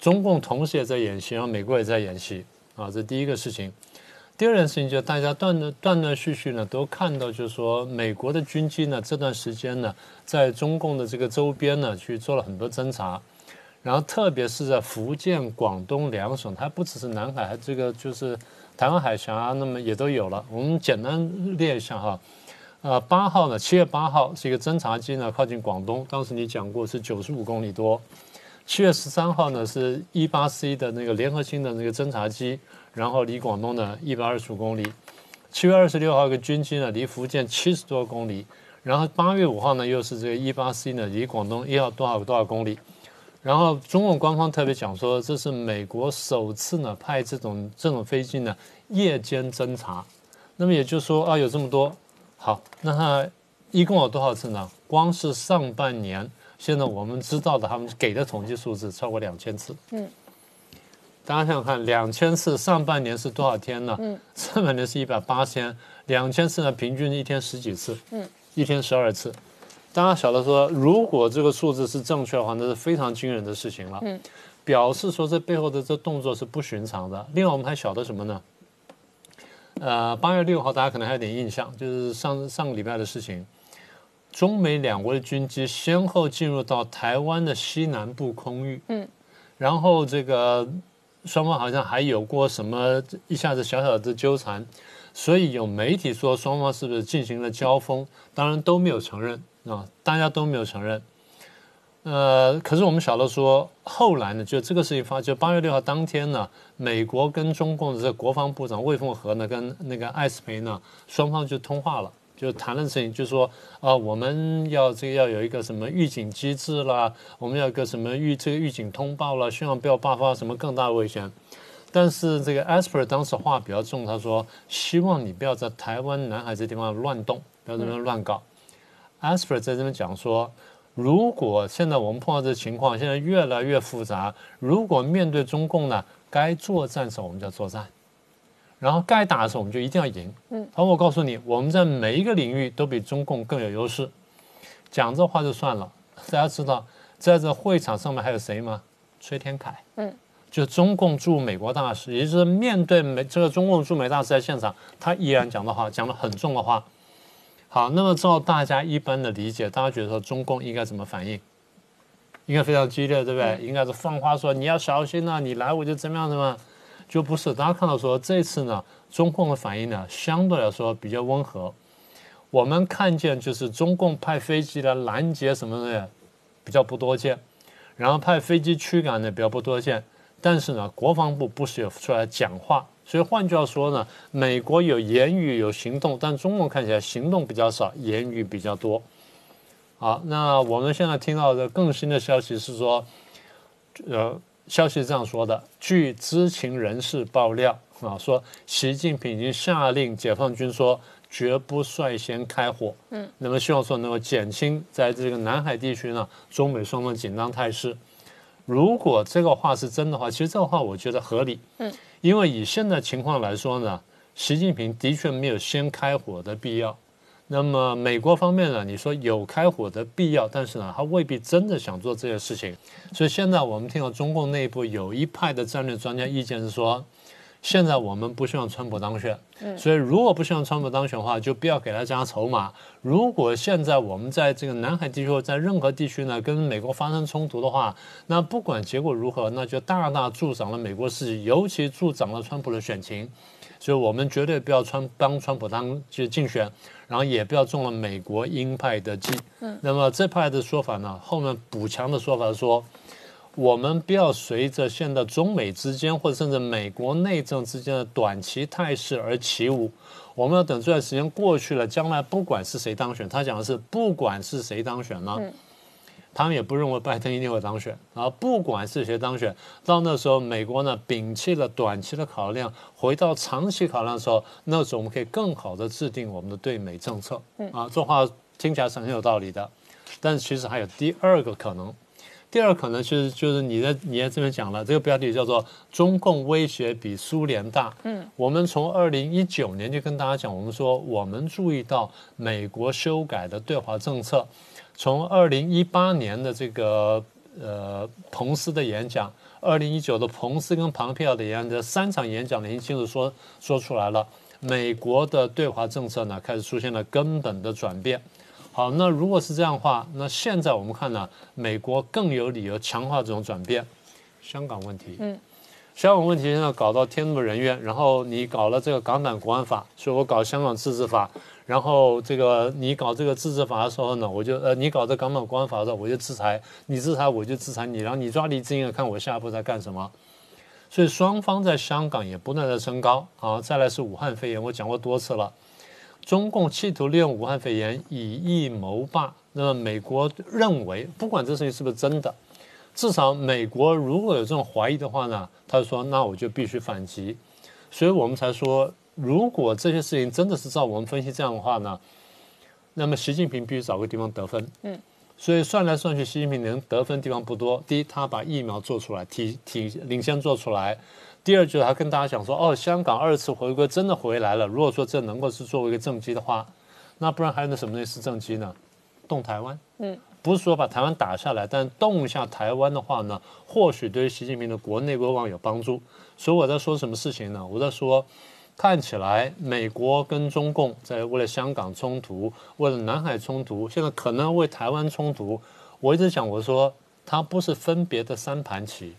中共同时也在演习，然后美国也在演习啊，这第一个事情。第二件事情就是大家断断断断续续呢都看到，就是说美国的军机呢这段时间呢在中共的这个周边呢去做了很多侦查，然后特别是在福建、广东两省，它不只是南海，还这个就是台湾海峡，那么也都有了。我们简单列一下哈，呃，八号呢，七月八号是一个侦察机呢靠近广东，当时你讲过是九十五公里多。七月十三号呢是一八 C 的那个联合星的那个侦察机，然后离广东呢一百二十五公里。七月二十六号一个军机呢离福建七十多公里，然后八月五号呢又是这个一八 C 呢离广东要多少多少公里。然后中共官方特别讲说，这是美国首次呢派这种这种飞机呢夜间侦察，那么也就是说啊有这么多，好，那它一共有多少次呢？光是上半年，现在我们知道的他们给的统计数字超过两千次。嗯，大家想想看，两千次上半年是多少天呢？嗯，上半年是一百八天，两千次呢平均一天十几次。嗯，一天十二次。大家晓得说，如果这个数字是正确的话，那是非常惊人的事情了。嗯，表示说这背后的这动作是不寻常的。另外，我们还晓得什么呢？呃，八月六号，大家可能还有点印象，就是上上个礼拜的事情，中美两国的军机先后进入到台湾的西南部空域。嗯，然后这个双方好像还有过什么一下子小小的纠缠，所以有媒体说双方是不是进行了交锋？当然都没有承认。啊，大家都没有承认，呃，可是我们晓得说，后来呢，就这个事情发，就八月六号当天呢，美国跟中共的这个国防部长魏凤和呢，跟那个艾斯培呢，双方就通话了，就谈论事情，就说啊，我们要这个要有一个什么预警机制啦，我们要一个什么预这个预警通报啦，希望不要爆发什么更大的危险。但是这个艾斯培当时话比较重，他说希望你不要在台湾南海这地方乱动，不要在这边乱搞。a s p e r 在这边讲说，如果现在我们碰到这情况，现在越来越复杂。如果面对中共呢，该作战的时候我们就要作战，然后该打的时候我们就一定要赢。嗯，好，我告诉你，我们在每一个领域都比中共更有优势。讲这话就算了，大家知道，在这会场上面还有谁吗？崔天凯。嗯，就中共驻美国大使，也就是面对美这个中共驻美大使在现场，他依然讲的话，讲了很重的话。好，那么照大家一般的理解，大家觉得说中共应该怎么反应？应该非常激烈，对不对？应该是放话说你要小心呐，你来我就怎么样怎么样，就不是。大家看到说这次呢，中共的反应呢相对来说比较温和。我们看见就是中共派飞机来拦截什么的比较不多见，然后派飞机驱赶的比较不多见，但是呢，国防部不是有出来讲话。所以换句话说呢，美国有言语有行动，但中国看起来行动比较少，言语比较多。好，那我们现在听到的更新的消息是说，呃，消息是这样说的：据知情人士爆料啊，说习近平已经下令解放军说绝不率先开火。嗯，那么希望说能够减轻在这个南海地区呢中美双方紧张态势。如果这个话是真的话，其实这个话我觉得合理。嗯。因为以现在情况来说呢，习近平的确没有先开火的必要。那么美国方面呢，你说有开火的必要，但是呢，他未必真的想做这些事情。所以现在我们听到中共内部有一派的战略专家意见是说，现在我们不希望川普当选。所以如果不希望川普当选的话，就不要给他加筹码。如果现在我们在这个南海地区或在任何地区呢，跟美国发生冲突的话，那不管结果如何，那就大大助长了美国士气，尤其助长了川普的选情。所以我们绝对不要川帮川普当就竞选，然后也不要中了美国鹰派的计。嗯，那么这派的说法呢，后面补强的说法说，我们不要随着现在中美之间或者甚至美国内政之间的短期态势而起舞。我们要等这段时间过去了，将来不管是谁当选，他讲的是不管是谁当选呢，他们也不认为拜登一定会当选。然后不管是谁当选，到那时候美国呢摒弃了短期的考量，回到长期考量的时候，那时候我们可以更好的制定我们的对美政策。啊，这话听起来是很有道理的，但是其实还有第二个可能。第二可能就是就是你在你在这边讲了，这个标题叫做“中共威胁比苏联大”。嗯，我们从二零一九年就跟大家讲，我们说我们注意到美国修改的对华政策，从二零一八年的这个呃彭斯的演讲，二零一九的彭斯跟庞佩奥的演讲，这三场演讲已经清楚说说出来了，美国的对华政策呢开始出现了根本的转变。好，那如果是这样的话，那现在我们看呢，美国更有理由强化这种转变。香港问题，嗯，香港问题现在搞到天怒人怨，然后你搞了这个港版国安法，所以我搞香港自治法，然后这个你搞这个自治法的时候呢，我就呃你搞这港版国安法的时候，我就制裁你，制裁我就制裁你，然后你抓李志英，看我下一步在干什么。所以双方在香港也不断的升高啊。再来是武汉肺炎，我讲过多次了，中共企图利用武汉肺炎以疫谋霸。那么美国认为，不管这事情是不是真的，至少美国如果有这种怀疑的话呢，他就说那我就必须反击。所以我们才说，如果这些事情真的是照我们分析这样的话呢，那么习近平必须找个地方得分。嗯。所以算来算去，习近平能得分地方不多。第一，他把疫苗做出来，体体领先做出来；第二，就是他跟大家讲说，哦，香港二次回归真的回来了。如果说这能够是作为一个政绩的话，那不然还有那什么东西是政绩呢？动台湾，嗯，不是说把台湾打下来，但动一下台湾的话呢，或许对于习近平的国内国望有帮助。所以我在说什么事情呢？我在说。看起来，美国跟中共在为了香港冲突，为了南海冲突，现在可能为台湾冲突。我一直讲，我说它不是分别的三盘棋，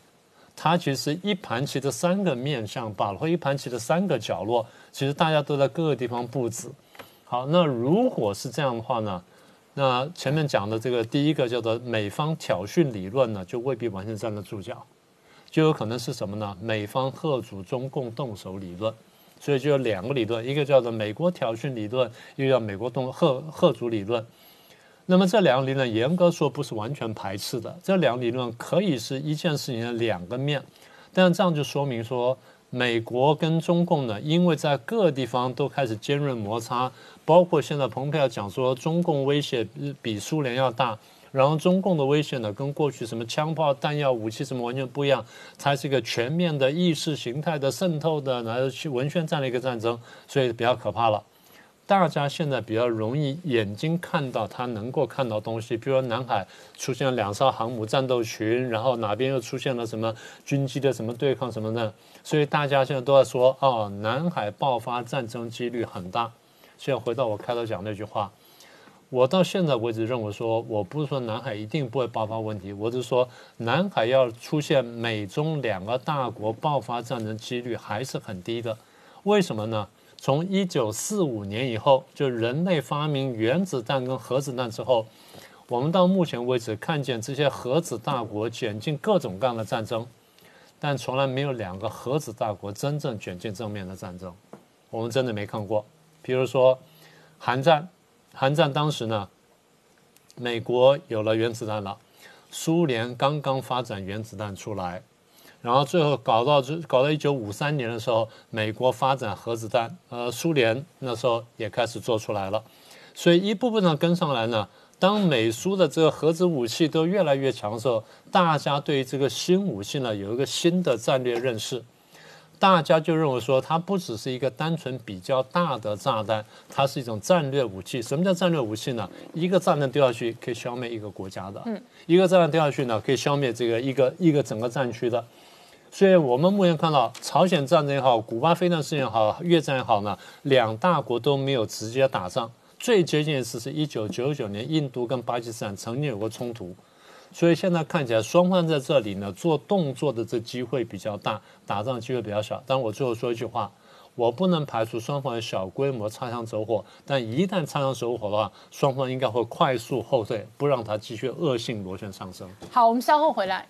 它其实一盘棋的三个面向罢了，或一盘棋的三个角落，其实大家都在各个地方布置。好，那如果是这样的话呢，那前面讲的这个第一个叫做美方挑衅理论呢，就未必完全站得住脚，就有可能是什么呢？美方贺主中共动手理论。所以就有两个理论，一个叫做美国挑衅理论，又叫美国动贺贺主理论。那么这两个理论严格说不是完全排斥的，这两个理论可以是一件事情的两个面。但这样就说明说，美国跟中共呢，因为在各地方都开始尖锐摩擦，包括现在蓬佩奥讲说中共威胁比苏联要大。然后中共的威胁呢，跟过去什么枪炮、弹药、武器什么完全不一样，它是一个全面的意识形态的渗透的，然后去文宣战的一个战争，所以比较可怕了。大家现在比较容易眼睛看到它能够看到东西，比如说南海出现了两艘航母战斗群，然后哪边又出现了什么军机的什么对抗什么的，所以大家现在都在说，哦，南海爆发战争几率很大。现在回到我开头讲那句话。我到现在为止认为说，我不是说南海一定不会爆发问题，我是说南海要出现美中两个大国爆发战争几率还是很低的。为什么呢？从一九四五年以后，就人类发明原子弹跟核子弹之后，我们到目前为止看见这些核子大国卷进各种各样的战争，但从来没有两个核子大国真正卷进正面的战争，我们真的没看过。比如说韩战。韩战当时呢，美国有了原子弹了，苏联刚刚发展原子弹出来，然后最后搞到这搞到一九五三年的时候，美国发展核子弹，呃，苏联那时候也开始做出来了，所以一步步的跟上来呢。当美苏的这个核子武器都越来越强的时候，大家对于这个新武器呢有一个新的战略认识。大家就认为说，它不只是一个单纯比较大的炸弹，它是一种战略武器。什么叫战略武器呢？一个炸弹掉下去可以消灭一个国家的，嗯，一个炸弹掉下去呢可以消灭这个一个一个整个战区的。所以我们目前看到朝鲜战争也好，古巴非战事件也好，越战也好呢，两大国都没有直接打仗。最接近的次是一九九九年，印度跟巴基斯坦曾经有过冲突。所以现在看起来，双方在这里呢做动作的这机会比较大，打仗机会比较小。但我最后说一句话，我不能排除双方有小规模擦枪走火，但一旦擦枪走火的话，双方应该会快速后退，不让它继续恶性螺旋上升。好，我们稍后回来。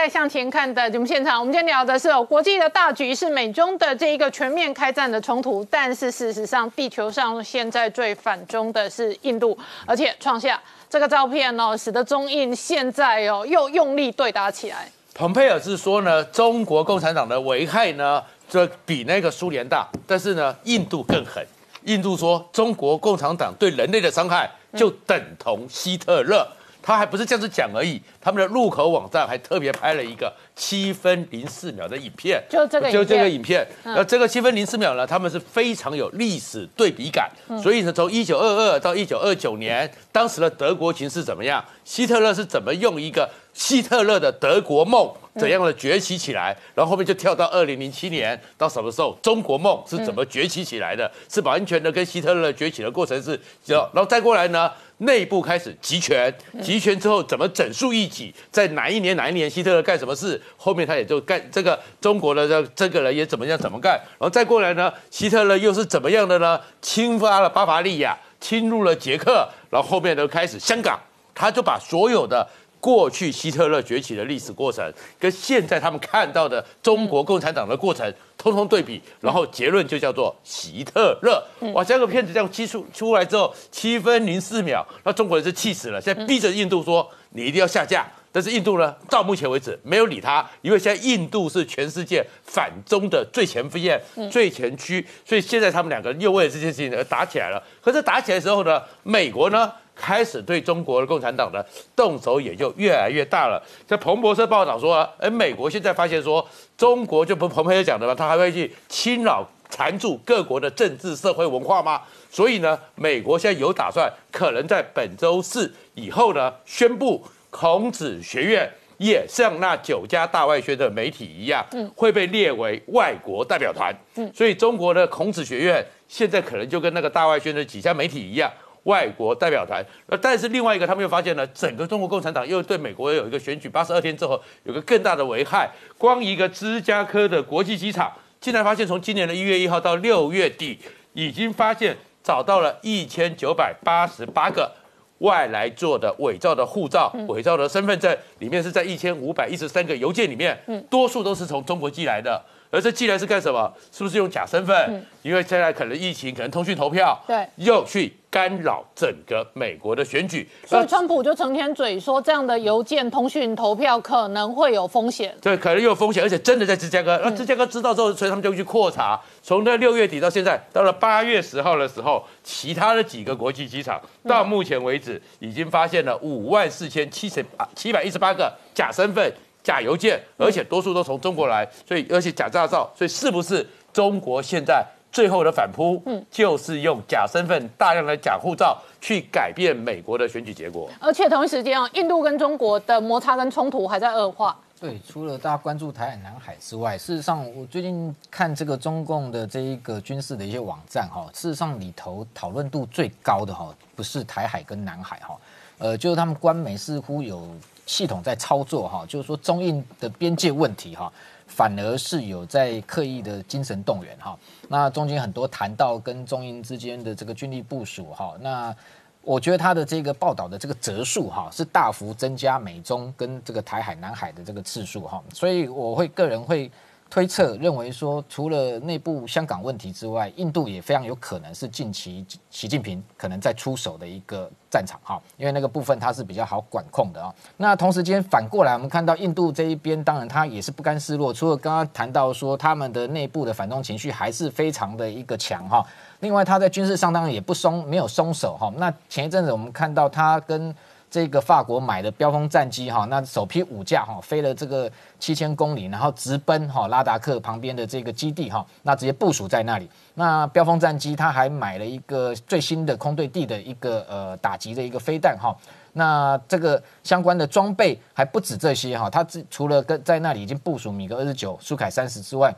年代向前看的节目现场，我们今天聊的是哦，国际的大局是美中的这一个全面开战的冲突，但是事实上，地球上现在最反中的是印度，而且创下这个照片哦，使得中印现在哦又用力对打起来。蓬佩尔是说呢，中国共产党的危害呢，这比那个苏联大，但是呢，印度更狠。印度说，中国共产党对人类的伤害就等同希特勒。他还不是这样子讲而已，他们的入口网站还特别拍了一个七分零四秒的影片，就这个就这个影影片。那这个七分零四秒呢，他们是非常有历史对比感，所以呢，从一九二二到一九二九年，当时的德国情势怎么样？希特勒是怎么用一个希特勒的德国梦怎样的崛起起来？然后后面就跳到二零零七年，到什么时候中国梦是怎么崛起起来的？是完全的跟希特勒崛起的过程是，然后再过来呢？内部开始集权，集权之后怎么整肃异己？在哪一年哪一年希特勒干什么事？后面他也就干这个中国的这这个人也怎么样怎么干？然后再过来呢？希特勒又是怎么样的呢？侵发了巴伐利亚，侵入了捷克，然后后面就开始香港，他就把所有的。过去希特勒崛起的历史过程，跟现在他们看到的中国共产党的过程，通通对比，然后结论就叫做希特勒。哇，这个片子这样七出出来之后，七分零四秒，那中国人是气死了，现在逼着印度说你一定要下架。但是印度呢，到目前为止没有理他，因为现在印度是全世界反中的最前线、最前区，所以现在他们两个又为了这件事情而打起来了。可是打起来的时候呢，美国呢？开始对中国的共产党的动手也就越来越大了。在彭博社报道说，哎，美国现在发现说，中国就不彭博社讲的嘛，他还会去侵扰、缠住各国的政治社会文化吗？所以呢，美国现在有打算，可能在本周四以后呢，宣布孔子学院也像那九家大外宣的媒体一样，会被列为外国代表团。所以中国的孔子学院现在可能就跟那个大外宣的几家媒体一样。外国代表团，那，但是另外一个，他们又发现呢，整个中国共产党又对美国有一个选举，八十二天之后有个更大的危害。光一个芝加哥的国际机场，竟然发现从今年的一月一号到六月底，已经发现找到了一千九百八十八个外来做的伪造的护照、伪造的身份证，里面是在一千五百一十三个邮件里面，多数都是从中国寄来的。而这寄来是干什么？是不是用假身份？因为现在可能疫情，可能通讯投票，对，又去干扰整个美国的选举。所以川普就成天嘴说，这样的邮件通讯投票可能会有风险。对，可能有风险，而且真的在芝加哥。那芝加哥知道之后，所以他们就去扩查。从那六月底到现在，到了八月十号的时候，其他的几个国际机场，到目前为止已经发现了五万四千七十八七百一十八个假身份。假邮件，而且多数都从中国来，所以而且假驾照，所以是不是中国现在最后的反扑，嗯，就是用假身份、大量的假护照去改变美国的选举结果？而且同一时间啊，印度跟中国的摩擦跟冲突还在恶化。对，除了大家关注台海、南海之外，事实上我最近看这个中共的这一个军事的一些网站哈，事实上里头讨论度最高的哈，不是台海跟南海哈，呃，就是他们官媒似乎有。系统在操作哈，就是说中印的边界问题哈，反而是有在刻意的精神动员哈。那中间很多谈到跟中英之间的这个军力部署哈，那我觉得他的这个报道的这个折数哈，是大幅增加美中跟这个台海、南海的这个次数哈，所以我会个人会。推测认为说，除了内部香港问题之外，印度也非常有可能是近期习近平可能在出手的一个战场哈，因为那个部分它是比较好管控的啊。那同时间反过来，我们看到印度这一边，当然他也是不甘示弱，除了刚刚谈到说他们的内部的反动情绪还是非常的一个强哈，另外他在军事上当然也不松，没有松手哈。那前一阵子我们看到他跟这个法国买的标风战机哈，那首批五架哈飞了这个七千公里，然后直奔哈拉达克旁边的这个基地哈，那直接部署在那里。那标风战机他还买了一个最新的空对地的一个呃打击的一个飞弹哈，那这个相关的装备还不止这些哈，他除了跟在那里已经部署米格二十九、苏凯三十之外。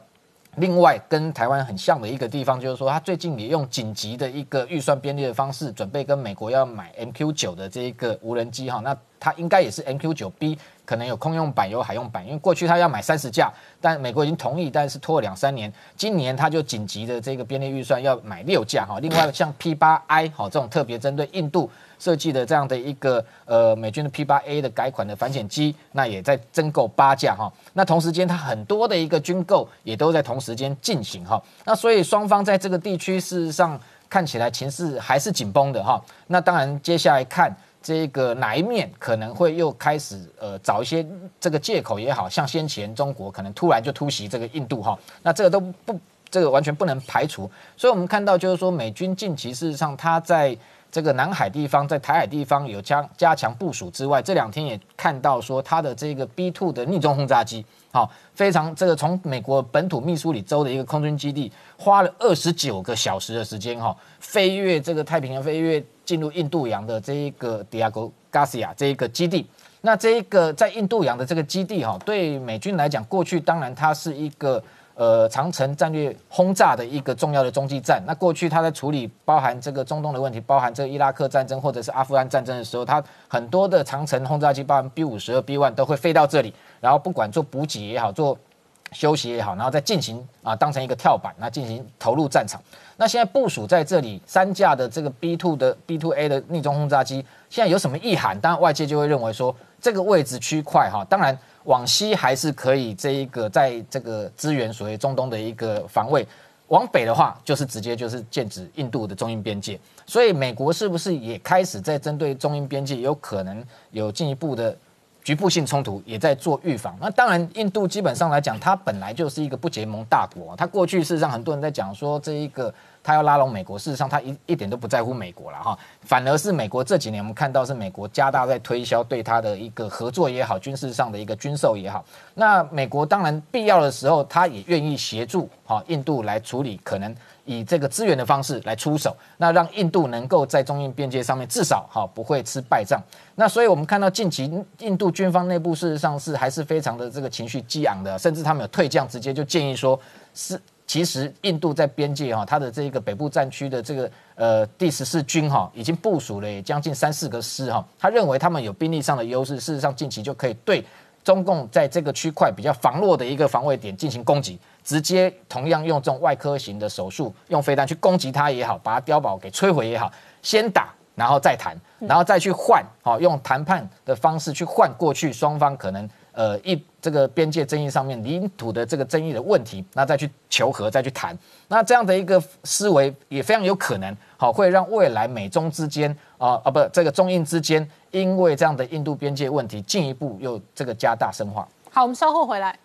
另外，跟台湾很像的一个地方，就是说，他最近也用紧急的一个预算编列的方式，准备跟美国要买 MQ 九的这一个无人机哈。那它应该也是 MQ 九 B，可能有空用版有海用版，因为过去他要买三十架，但美国已经同意，但是拖了两三年，今年他就紧急的这个编列预算要买六架哈。另外，像 P 八 I 哈这种特别针对印度。设计的这样的一个呃美军的 P 八 A 的改款的反潜机，那也在增购八架哈。那同时间，它很多的一个军购也都在同时间进行哈。那所以双方在这个地区事实上看起来情势还是紧绷的哈。那当然接下来看这个哪一面可能会又开始呃找一些这个借口也好像先前中国可能突然就突袭这个印度哈。那这个都不这个完全不能排除。所以我们看到就是说美军近期事实上它在这个南海地方，在台海地方有加加强部署之外，这两天也看到说它的这个 B two 的逆中轰炸机，好，非常这个从美国本土密苏里州的一个空军基地，花了二十九个小时的时间，哈，飞越这个太平洋，飞越进入印度洋的这一个 Diego Garcia 这一个基地。那这一个在印度洋的这个基地，哈，对美军来讲，过去当然它是一个。呃，长城战略轰炸的一个重要的中继站。那过去他在处理包含这个中东的问题，包含这个伊拉克战争或者是阿富汗战争的时候，他很多的长城轰炸机，包含 B 五十二、B one 都会飞到这里，然后不管做补给也好，做休息也好，然后再进行啊，当成一个跳板，那进行投入战场。那现在部署在这里三架的这个 B two 的 B two A 的逆中轰炸机，现在有什么意涵？当然外界就会认为说，这个位置区块哈，当然。往西还是可以，这一个在这个支援所谓中东的一个防卫；往北的话，就是直接就是剑指印度的中印边界。所以美国是不是也开始在针对中印边界有可能有进一步的局部性冲突，也在做预防？那当然，印度基本上来讲，它本来就是一个不结盟大国，它过去事实上很多人在讲说这一个。他要拉拢美国，事实上他一一点都不在乎美国了哈，反而是美国这几年我们看到是美国加大在推销对他的一个合作也好，军事上的一个军售也好。那美国当然必要的时候，他也愿意协助哈印度来处理，可能以这个资源的方式来出手，那让印度能够在中印边界上面至少哈不会吃败仗。那所以我们看到近期印度军方内部事实上是还是非常的这个情绪激昂的，甚至他们有退将，直接就建议说是。其实印度在边界哈，它的这个北部战区的这个呃第十四军哈，已经部署了将近三四个师哈。他认为他们有兵力上的优势，事实上近期就可以对中共在这个区块比较防弱的一个防卫点进行攻击，直接同样用这种外科型的手术，用飞弹去攻击它也好，把它碉堡给摧毁也好，先打然后再谈，然后再去换，好用谈判的方式去换过去双方可能。呃，一这个边界争议上面领土的这个争议的问题，那再去求和，再去谈，那这样的一个思维也非常有可能，好会让未来美中之间啊啊不，这个中印之间，因为这样的印度边界问题进一步又这个加大深化。好，我们稍后回来。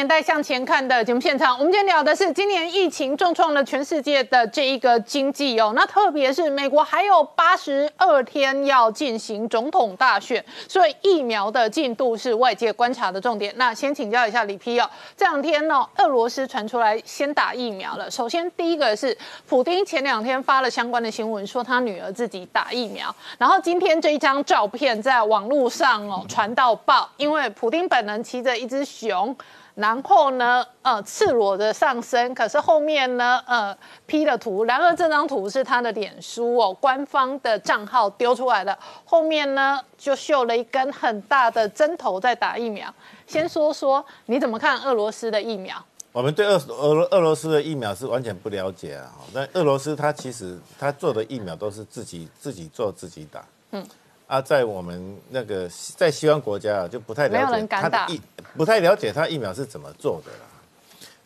年代向前看的节目现场，我们今天聊的是今年疫情重创了全世界的这一个经济哦。那特别是美国还有八十二天要进行总统大选，所以疫苗的进度是外界观察的重点。那先请教一下李批哦，这两天呢，俄罗斯传出来先打疫苗了。首先第一个是普丁前两天发了相关的新闻，说他女儿自己打疫苗。然后今天这一张照片在网络上哦传到爆，因为普丁本人骑着一只熊。然后呢，呃，赤裸的上身，可是后面呢，呃，P 了图。然而这张图是他的脸书哦，官方的账号丢出来的。后面呢，就绣了一根很大的针头在打疫苗。先说说你怎么看俄罗斯的疫苗？我们对俄俄俄罗斯的疫苗是完全不了解啊。那俄罗斯他其实他做的疫苗都是自己自己做自己打。嗯。啊，在我们那个在西方国家啊，就不太了解他的疫，不太了解他疫苗是怎么做的啦。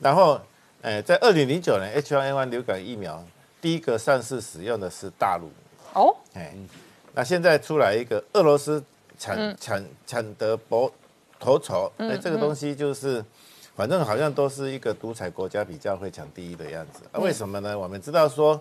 然后，呃，在二零零九年 H1N1 流感疫苗第一个上市使用的是大陆。哦。哎，那现在出来一个俄罗斯抢抢抢得博头筹，哎，这个东西就是，反正好像都是一个独裁国家比较会抢第一的样子。啊，为什么呢？我们知道说。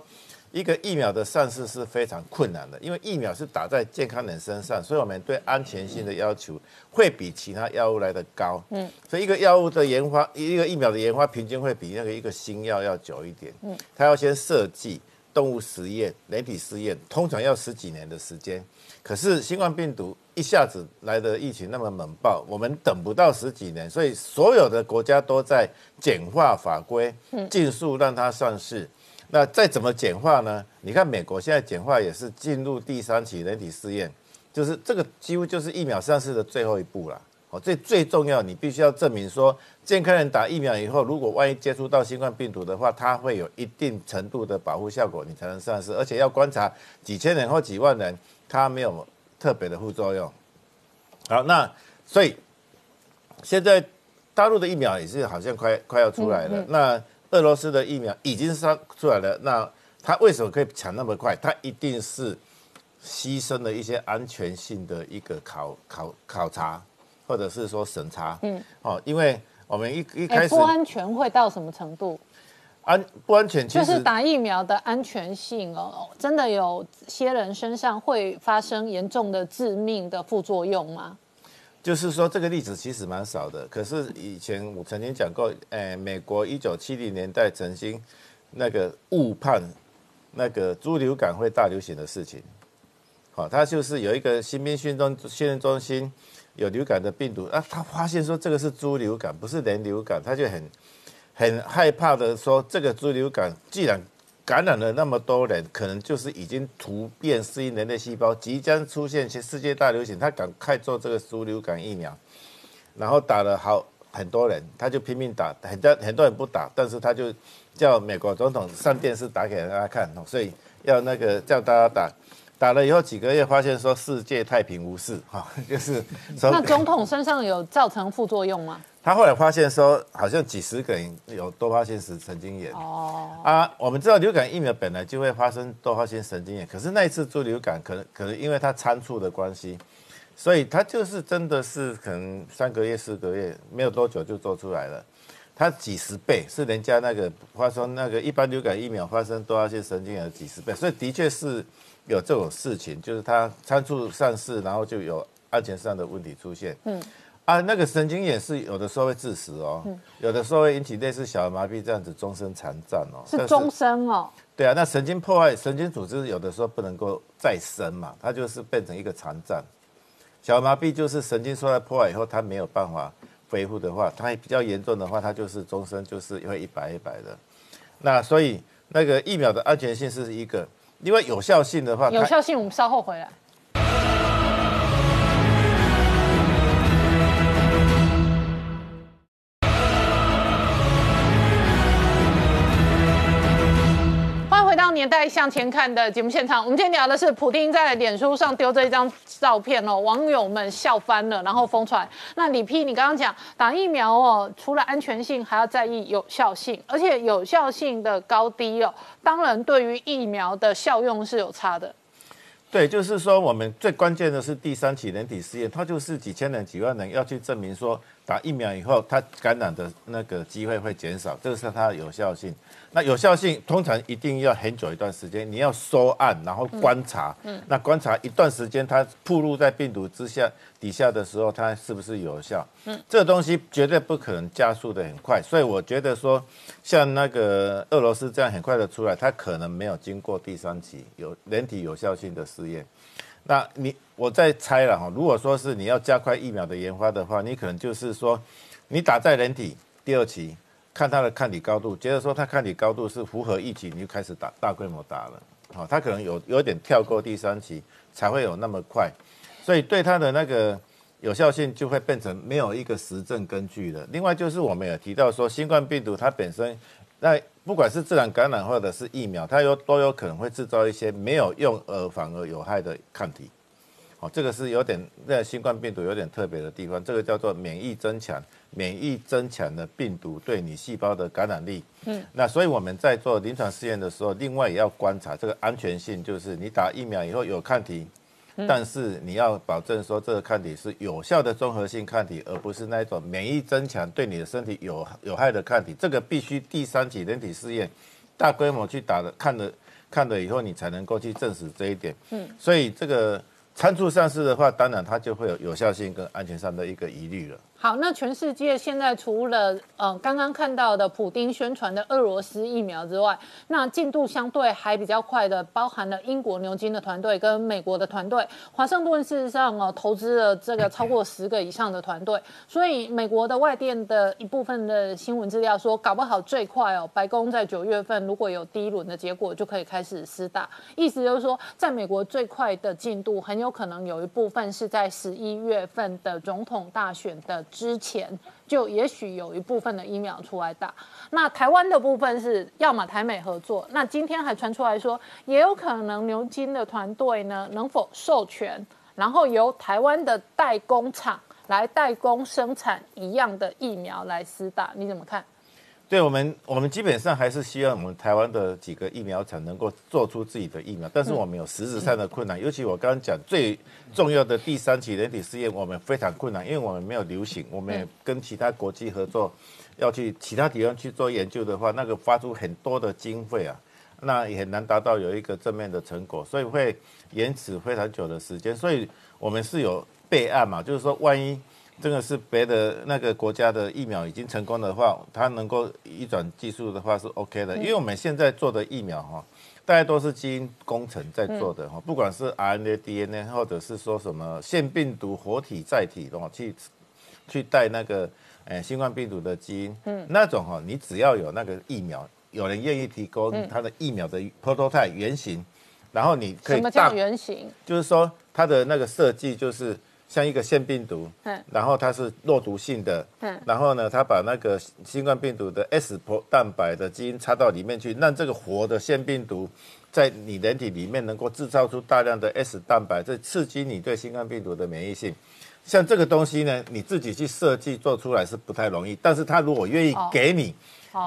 一个疫苗的上市是非常困难的，因为疫苗是打在健康人身上，所以我们对安全性的要求会比其他药物来的高。嗯，所以一个药物的研发，一个疫苗的研发，平均会比那个一个新药要久一点。嗯，它要先设计动物实验、人体试验，通常要十几年的时间。可是新冠病毒一下子来的疫情那么猛爆，我们等不到十几年，所以所有的国家都在简化法规，尽速让它上市。那再怎么简化呢？你看美国现在简化也是进入第三期人体试验，就是这个几乎就是疫苗上市的最后一步了。哦，最最重要，你必须要证明说，健康人打疫苗以后，如果万一接触到新冠病毒的话，它会有一定程度的保护效果，你才能上市。而且要观察几千人或几万人，它没有特别的副作用。好，那所以现在大陆的疫苗也是好像快快要出来了。那俄罗斯的疫苗已经上出来了，那它为什么可以抢那么快？它一定是牺牲了一些安全性的一个考考考察，或者是说审查。嗯，哦，因为我们一一开哎，始不安全会到什么程度？安不安全，就是打疫苗的安全性哦，真的有些人身上会发生严重的致命的副作用吗？就是说这个例子其实蛮少的。可是以前我曾经讲过，诶，美国一九七零年代曾经那个误判那个猪流感会大流行的事情。好、他就是有一个新兵训中训练中心有流感的病毒啊，他发现说这个是猪流感，不是人流感，他就很很害怕的说，这个猪流感既然感染了那么多人，可能就是已经突变适应人类细胞，即将出现其世界大流行，他赶快做这个猪流感疫苗，然后打了好很多人，他就拼命打，很多很多人不打，但是他就叫美国总统上电视打给大家看，所以要那个叫大家打。打了以后几个月，发现说世界太平无事，哈、就是那总统身上有造成副作用吗？他后来发现说，好像几十个人有多发性神神经炎。哦。啊，我们知道流感疫苗本来就会发生多发性神经炎，可是那一次做流感，可能可能因为它参数的关系，所以它就是真的是可能三个月、四个月没有多久就做出来了。它几十倍是人家那个发生那个一般流感疫苗发生多发性神经炎的几十倍，所以的确是有这种事情，就是它参数上市，然后就有安全上的问题出现。嗯。啊，那个神经炎是有的时候会致死哦，有的时候会引起类似小儿麻痹这样子终身残障哦。是终身哦。对啊，那神经破坏，神经组织有的时候不能够再生嘛，它就是变成一个残障。小儿麻痹就是神经受到破坏以后，它没有办法恢复的话，它比较严重的话，它就是终身就是会一百一百的。那所以那个疫苗的安全性是一个，因为有效性的话，有效性我们稍后回来。年代向前看的节目现场。我们今天聊的是普丁在脸书上丢这一张照片哦，网友们笑翻了，然后疯传。那李批，你刚刚讲打疫苗哦，除了安全性，还要在意有效性，而且有效性的高低哦，当然对于疫苗的效用是有差的。对，就是说我们最关键的是第三期人体试验，它就是几千人、几万人要去证明说打疫苗以后，它感染的那个机会会减少，这个是它的有效性。那有效性通常一定要很久一段时间，你要收案，然后观察，嗯，那观察一段时间，它暴露在病毒之下底下的时候，它是不是有效？嗯，这个东西绝对不可能加速的很快，所以我觉得说，像那个俄罗斯这样很快的出来，它可能没有经过第三期有人体有效性的试验。那你我在猜了哈，如果说是你要加快疫苗的研发的话，你可能就是说，你打在人体第二期，看它的抗体高度，觉得说它抗体高度是符合预期，你就开始打大规模打了。好，它可能有有点跳过第三期，才会有那么快，所以对它的那个有效性就会变成没有一个实证根据的。另外就是我们有提到说，新冠病毒它本身，那不管是自然感染或者是疫苗，它有都有可能会制造一些没有用而反而有害的抗体。哦，这个是有点那新冠病毒有点特别的地方，这个叫做免疫增强，免疫增强的病毒对你细胞的感染力。嗯，那所以我们在做临床试验的时候，另外也要观察这个安全性，就是你打疫苗以后有抗体，但是你要保证说这个抗体是有效的综合性抗体，而不是那一种免疫增强对你的身体有有害的抗体。这个必须第三期人体试验大规模去打的，看了看了以后，你才能够去证实这一点。嗯，所以这个参数上市的话，当然它就会有有效性跟安全上的一个疑虑了。好，那全世界现在除了呃刚刚看到的普丁宣传的俄罗斯疫苗之外，那进度相对还比较快的，包含了英国牛津的团队跟美国的团队。华盛顿事实上哦投资了这个超过十个以上的团队，所以美国的外电的一部分的新闻资料说，搞不好最快哦，白宫在九月份如果有第一轮的结果，就可以开始施打。意思就是说，在美国最快的进度，很有可能有一部分是在十一月份的总统大选的。之前就也许有一部分的疫苗出来打，那台湾的部分是要么台美合作，那今天还传出来说，也有可能牛津的团队呢能否授权，然后由台湾的代工厂来代工生产一样的疫苗来施打，你怎么看？对我们，我们基本上还是希望我们台湾的几个疫苗厂能够做出自己的疫苗，但是我们有实质上的困难，尤其我刚刚讲最重要的第三期人体试验，我们非常困难，因为我们没有流行，我们也跟其他国际合作，要去其他地方去做研究的话，那个花出很多的经费啊，那也很难达到有一个正面的成果，所以会延迟非常久的时间，所以我们是有备案嘛，就是说万一。这个是别的那个国家的疫苗已经成功的话，它能够移转技术的话是 OK 的，因为我们现在做的疫苗哈，大家都是基因工程在做的哈，不管是 RNA、DNA 或者是说什么腺病毒活体载体的话，去去带那个诶新冠病毒的基因，嗯，那种哈，你只要有那个疫苗，有人愿意提供它的疫苗的 prototype 原型，然后你可以什么叫原型？就是说它的那个设计就是。像一个腺病毒，嗯，然后它是弱毒性的，嗯，然后呢，它把那个新冠病毒的 S 蛋白的基因插到里面去，让这个活的腺病毒在你人体里面能够制造出大量的 S 蛋白，这刺激你对新冠病毒的免疫性。像这个东西呢，你自己去设计做出来是不太容易，但是他如果愿意给你，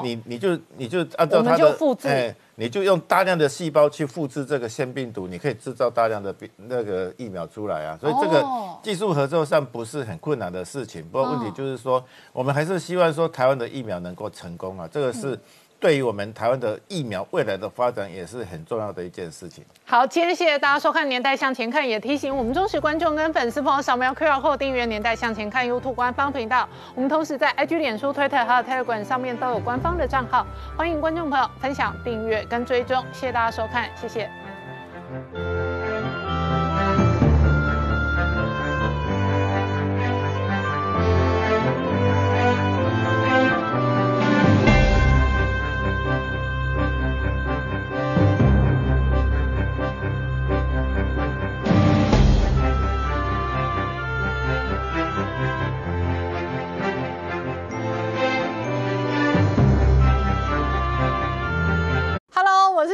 你你就你就按照他的，哎。你就用大量的细胞去复制这个腺病毒，你可以制造大量的病那个疫苗出来啊，所以这个技术合作上不是很困难的事情。不过问题就是说，我们还是希望说台湾的疫苗能够成功啊，这个是。对于我们台湾的疫苗未来的发展也是很重要的一件事情。好，今天谢谢大家收看《年代向前看》，也提醒我们忠实观众跟粉丝朋友扫描 QR Code 订阅《年代向前看》YouTube 官方频道。我们同时在 IG、脸书、Twitter 还有 Telegram 上面都有官方的账号，欢迎观众朋友分享、订阅跟追踪。谢谢大家收看，谢谢。